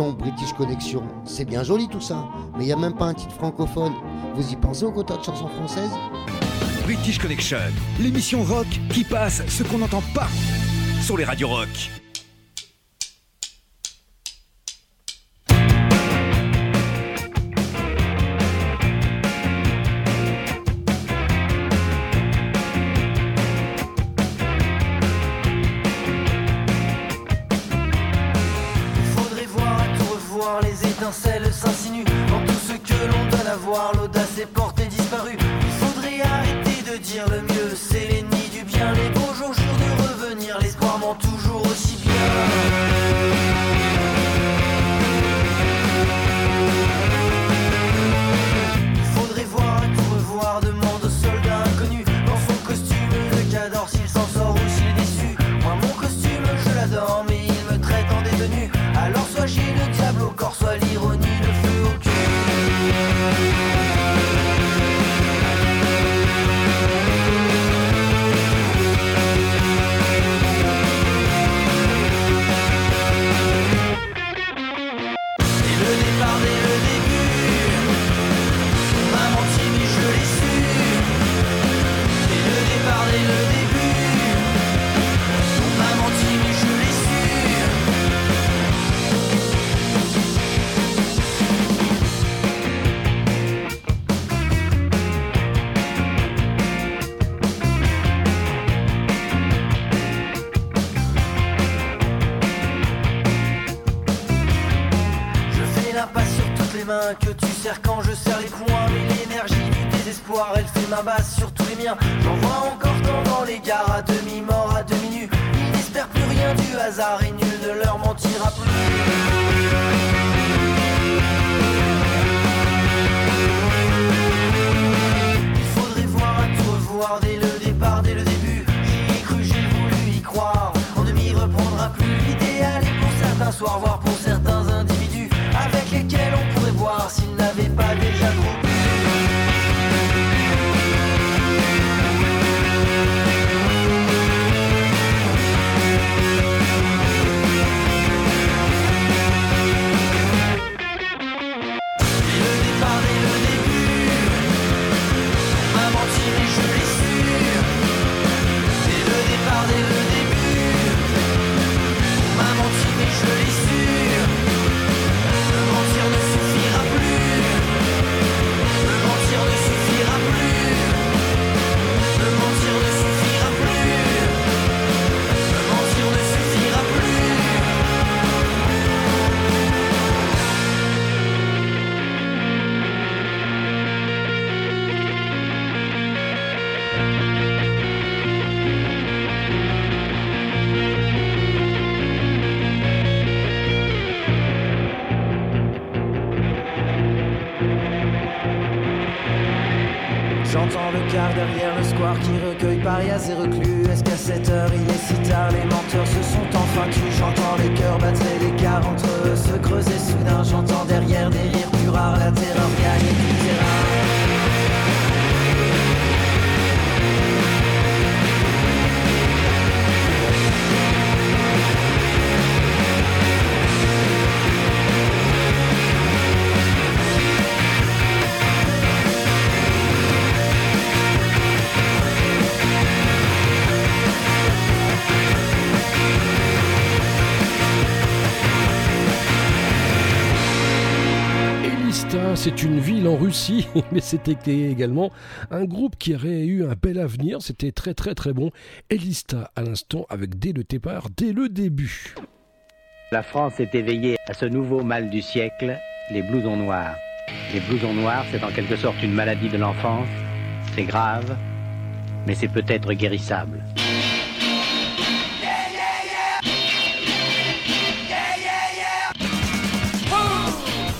British Connection, c'est bien joli tout ça, mais il n'y a même pas un titre francophone. Vous y pensez au quota de chansons françaises? British Connection, l'émission rock qui passe ce qu'on n'entend pas sur les radios rock. Que tu serres quand je serre les poings. Mais l'énergie du désespoir, elle fait ma base sur tous les miens. J'en vois encore tant dans les gares, à demi-mort, à demi-nu. Ils n'espèrent plus rien du hasard et nul ne leur mentira plus. Il faudrait voir tout revoir dès le départ, dès le début. J'y ai cru, j'ai voulu y croire. On ne m'y reprendra plus. L'idéal est pour certains soirs, voire pour certains individus lesquels on pourrait voir s'ils n'avaient pas déjà trop Derrière le square qui recueille parias et reclus. Est-ce qu'à cette heure il est si tard Les menteurs se sont enfin tus. J'entends les cœurs battre et l'écart entre eux se creuser soudain. J'entends derrière des rires plus rares la terreur gagne du terrain. C'est une ville en Russie, mais c'était également un groupe qui aurait eu un bel avenir. C'était très très très bon. Elista à l'instant avec dès le départ, dès le début. La France est éveillée à ce nouveau mal du siècle, les blousons noirs. Les blousons noirs, c'est en quelque sorte une maladie de l'enfance. C'est grave, mais c'est peut-être guérissable.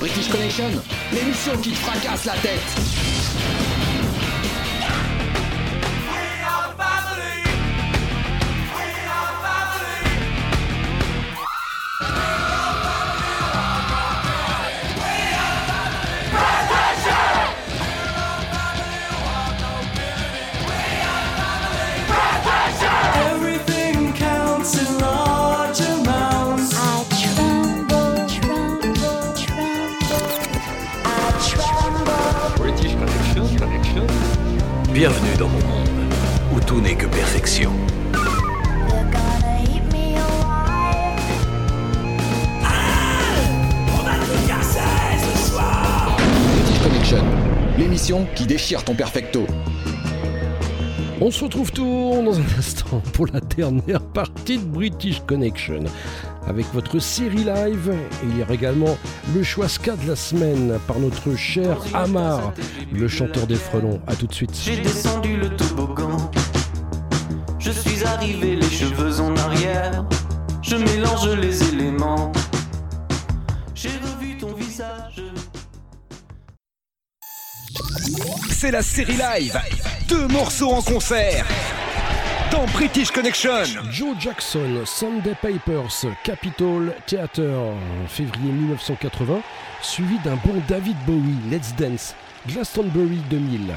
British Connection, l'émission qui te fracasse la tête. Bienvenue dans mon monde, où tout n'est que perfection. Connection, l'émission qui déchire ton perfecto. On se retrouve tout dans un instant pour la dernière partie de British Connection. Avec votre série live, il y aura également le choix ska de la semaine par notre cher Amar, le chanteur des frelons. A tout de suite. J'ai descendu le toboggan. Je suis arrivé les cheveux en arrière. Je mélange les éléments. J'ai revu ton visage. C'est la série live. Deux morceaux en concert. Dans British Connection. Joe Jackson, Sunday Papers, Capitol Theatre, en février 1980, suivi d'un bon David Bowie, Let's Dance, Glastonbury 2000.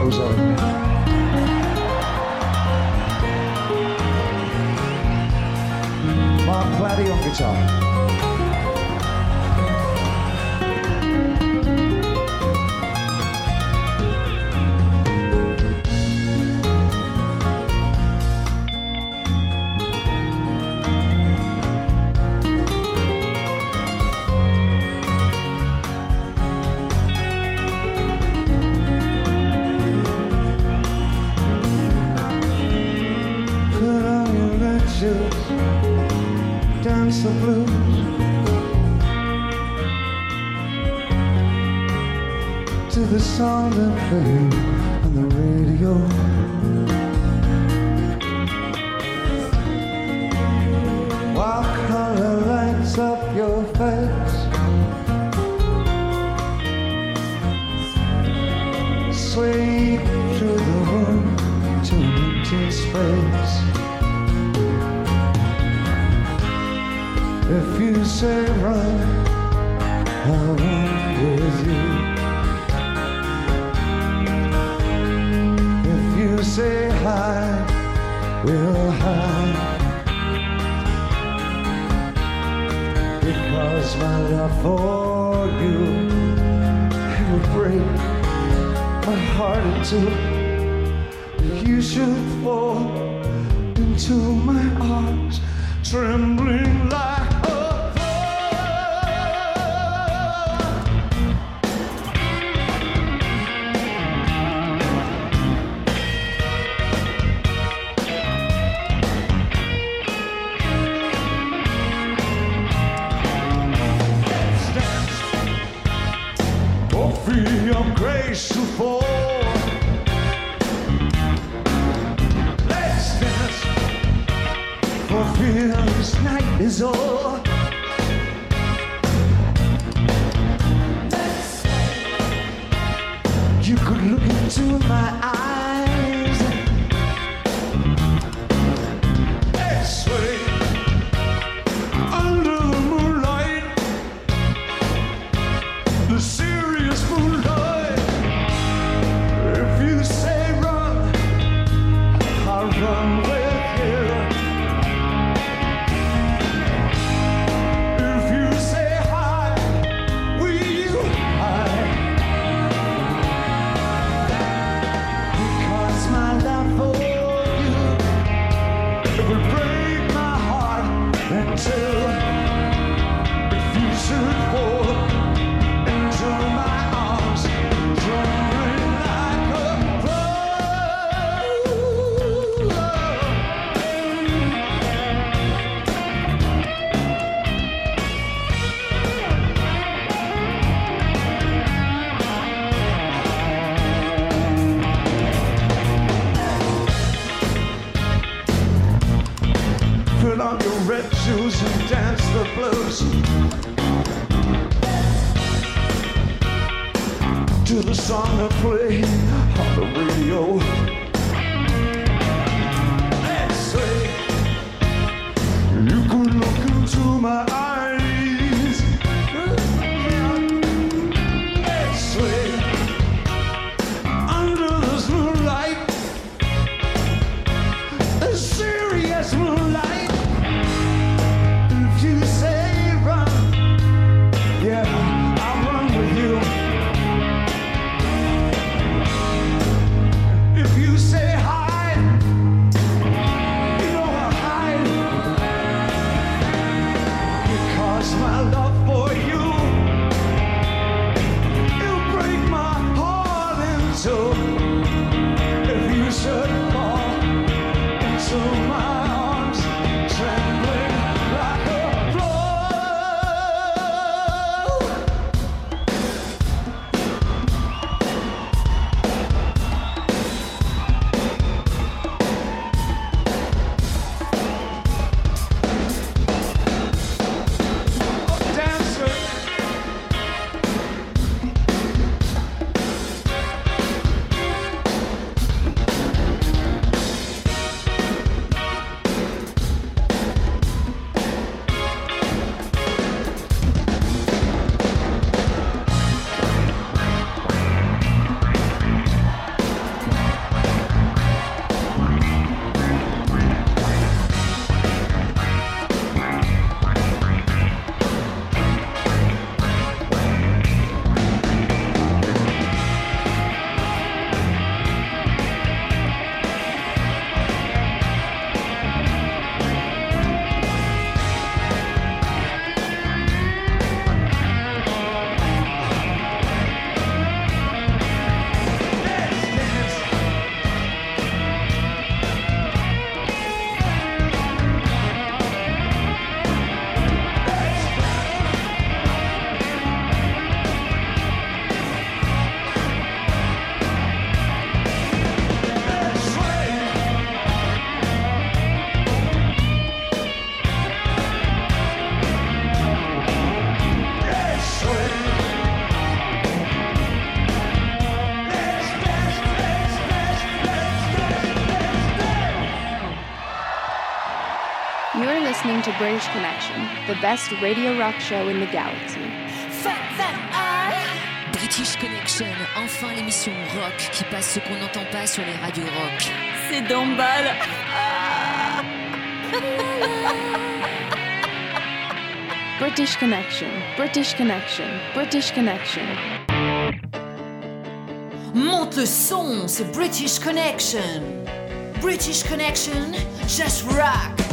Ozark Mark Platy on guitar. cafe on the radio. While color lights up your face, sweep through the room to empty space. If you say run, I'll run with you. will hide. Because my love for you will break my heart in two. You should fall into my arms, trembling like. the best radio rock show in the galaxy. British Connection, enfin l'émission rock qui passe ce qu'on n'entend pas sur les radios rock. C'est d'emballe. British Connection, British Connection, British Connection. Monte le son, c'est British Connection. British Connection, just rock.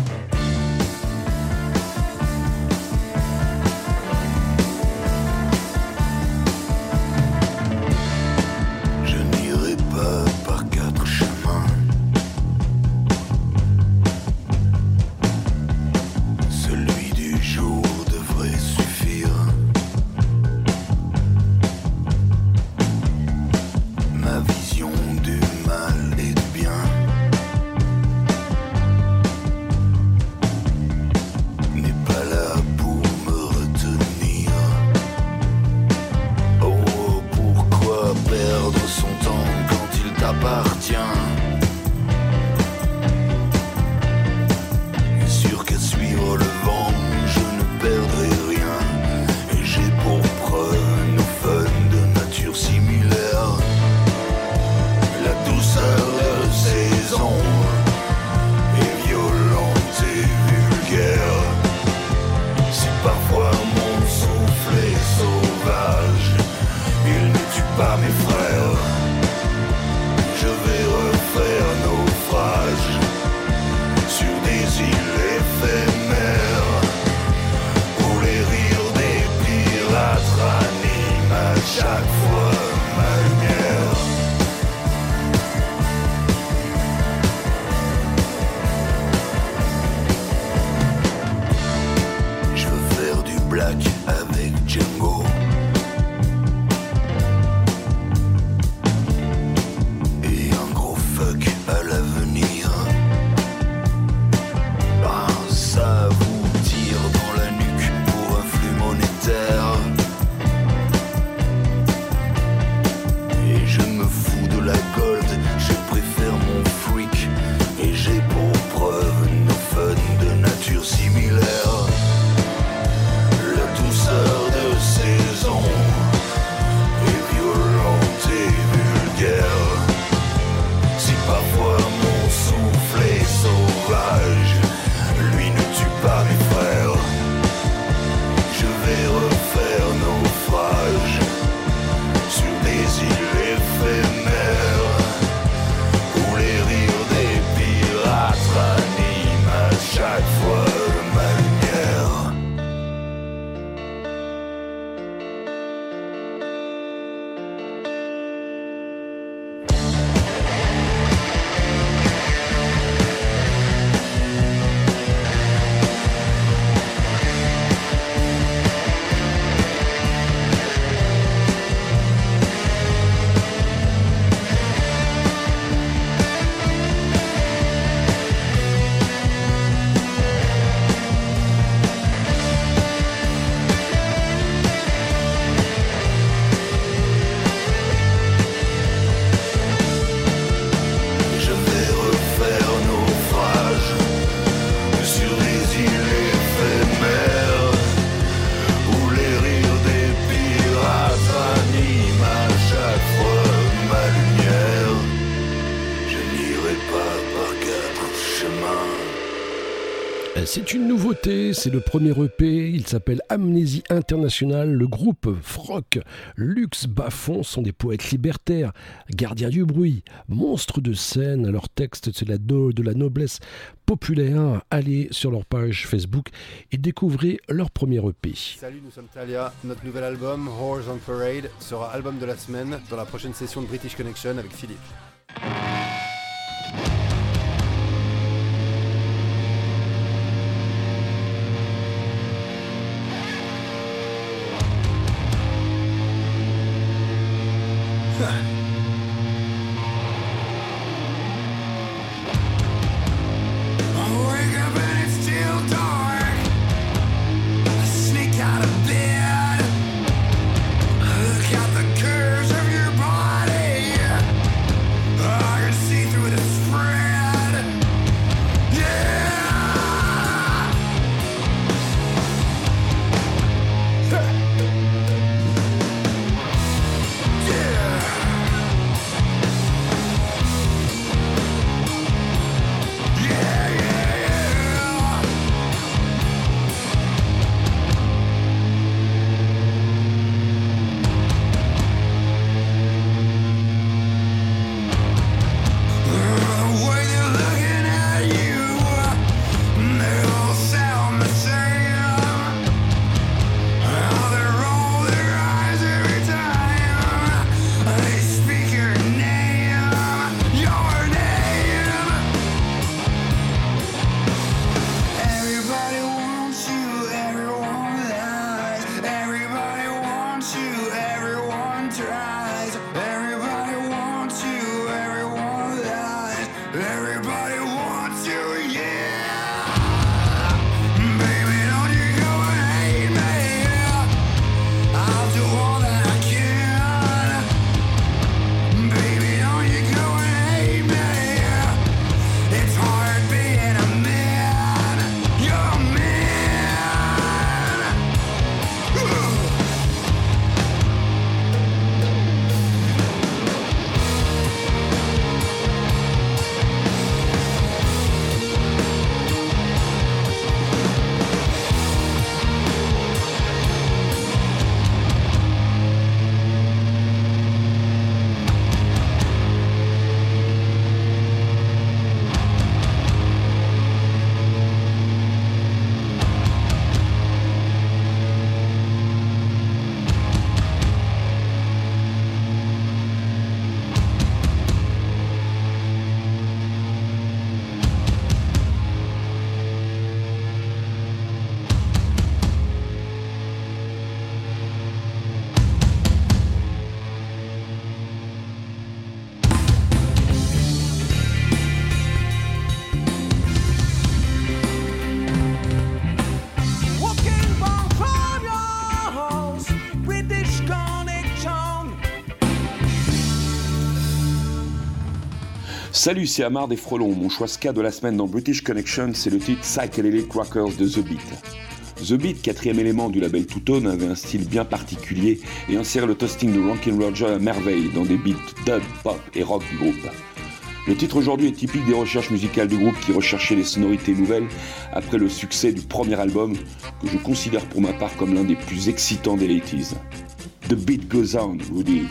c'est le premier EP, il s'appelle Amnésie Internationale, le groupe Froc, Lux Baffon sont des poètes libertaires, gardiens du bruit, monstres de scène, leur texte c'est la do, de la noblesse populaire. Allez sur leur page Facebook et découvrez leur premier EP. Salut, nous sommes Talia, notre nouvel album Horse on Parade sera album de la semaine dans la prochaine session de British Connection avec Philippe. Salut, c'est Amar des Frelons. Mon choix ska de la semaine dans British Connection, c'est le titre Psychedelic Rockers de The Beat. The Beat, quatrième élément du label Two Tone, avait un style bien particulier et insère le toasting de Rankin Roger à merveille dans des beats dub, pop et rock du groupe. Le titre aujourd'hui est typique des recherches musicales du groupe qui recherchait des sonorités nouvelles après le succès du premier album que je considère pour ma part comme l'un des plus excitants des 80s. The Beat Goes On, Rudy.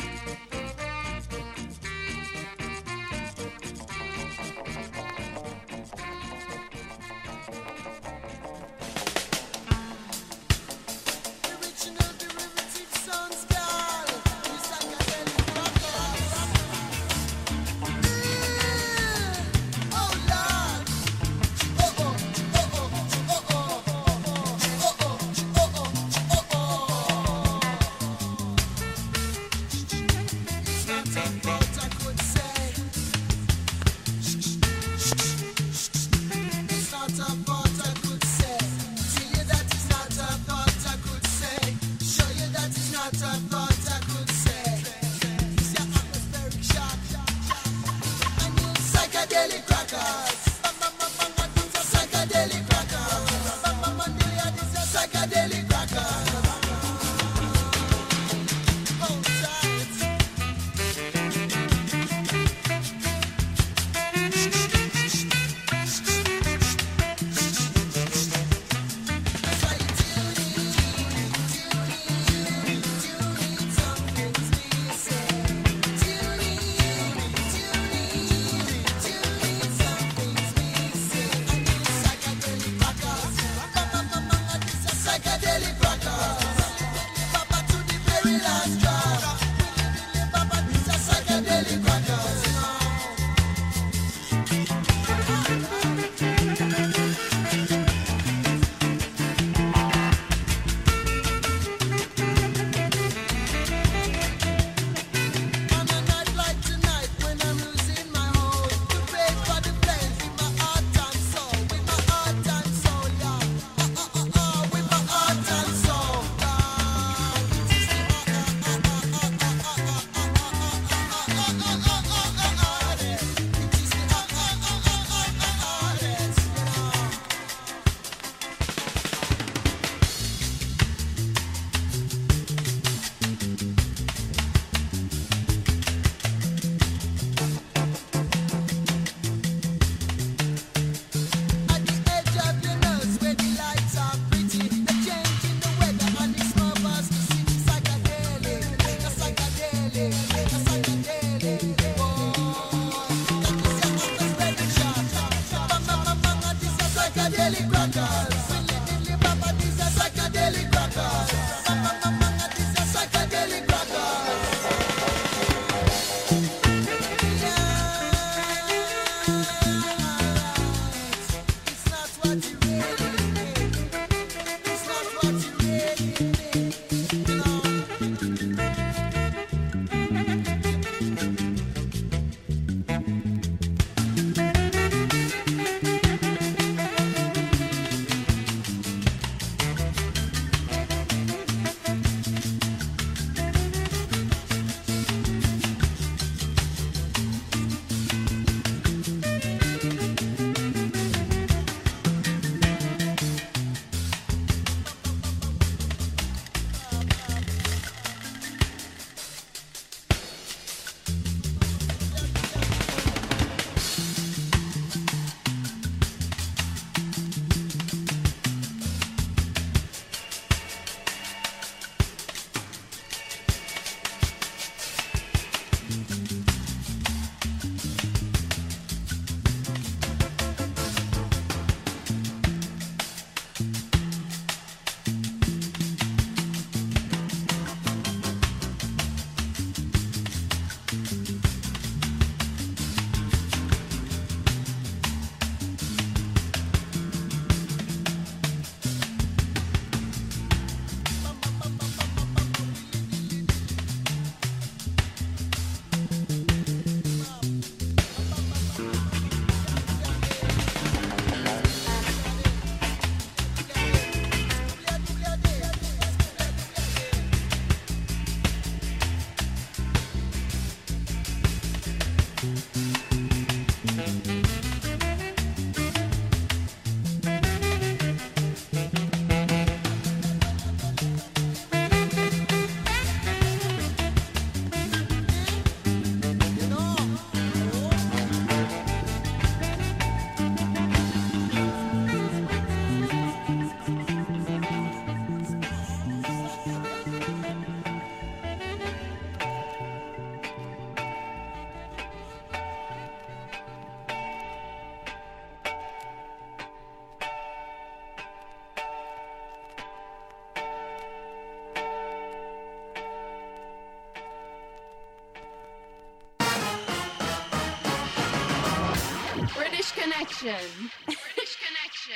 Connection. British Connection.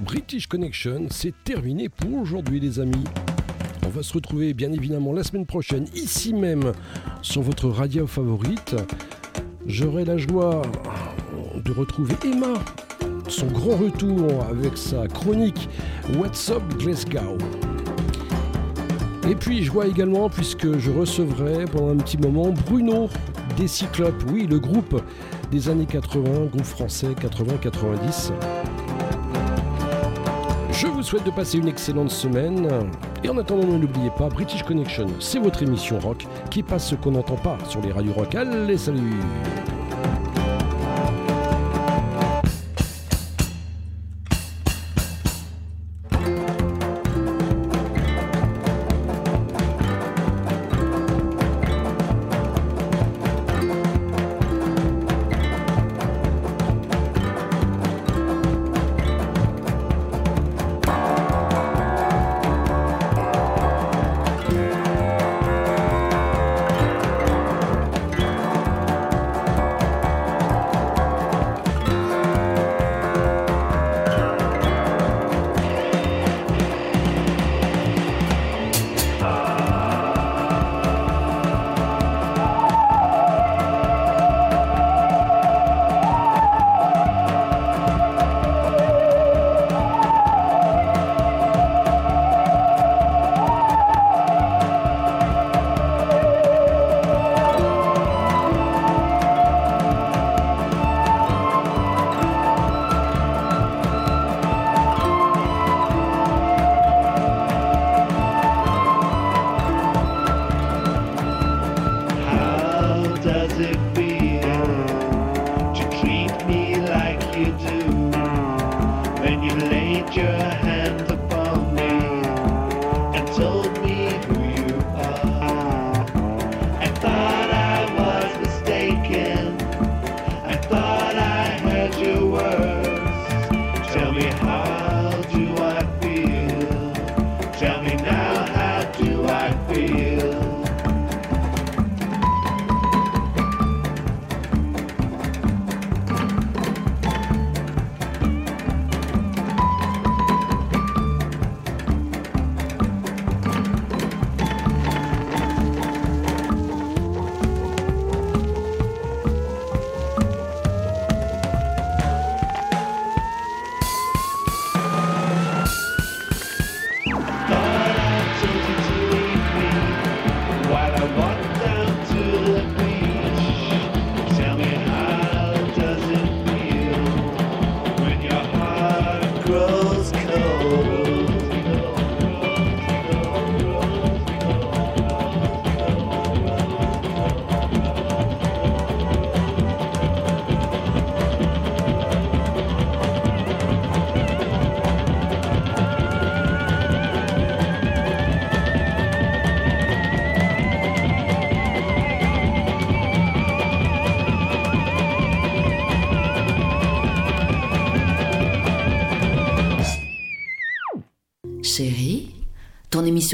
British Connection, c'est terminé pour aujourd'hui les amis. On va se retrouver bien évidemment la semaine prochaine, ici même, sur votre radio favorite. J'aurai la joie de retrouver Emma, son grand retour avec sa chronique What's Up Glasgow. Et puis je vois également, puisque je recevrai pendant un petit moment Bruno des Cyclopes, oui, le groupe des années 80, groupe français 80-90. Je vous souhaite de passer une excellente semaine. Et en attendant, n'oubliez pas, British Connection, c'est votre émission rock qui passe ce qu'on n'entend pas sur les radios rock. Allez, salut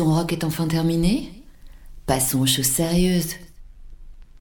rock est enfin terminée Passons aux choses sérieuses.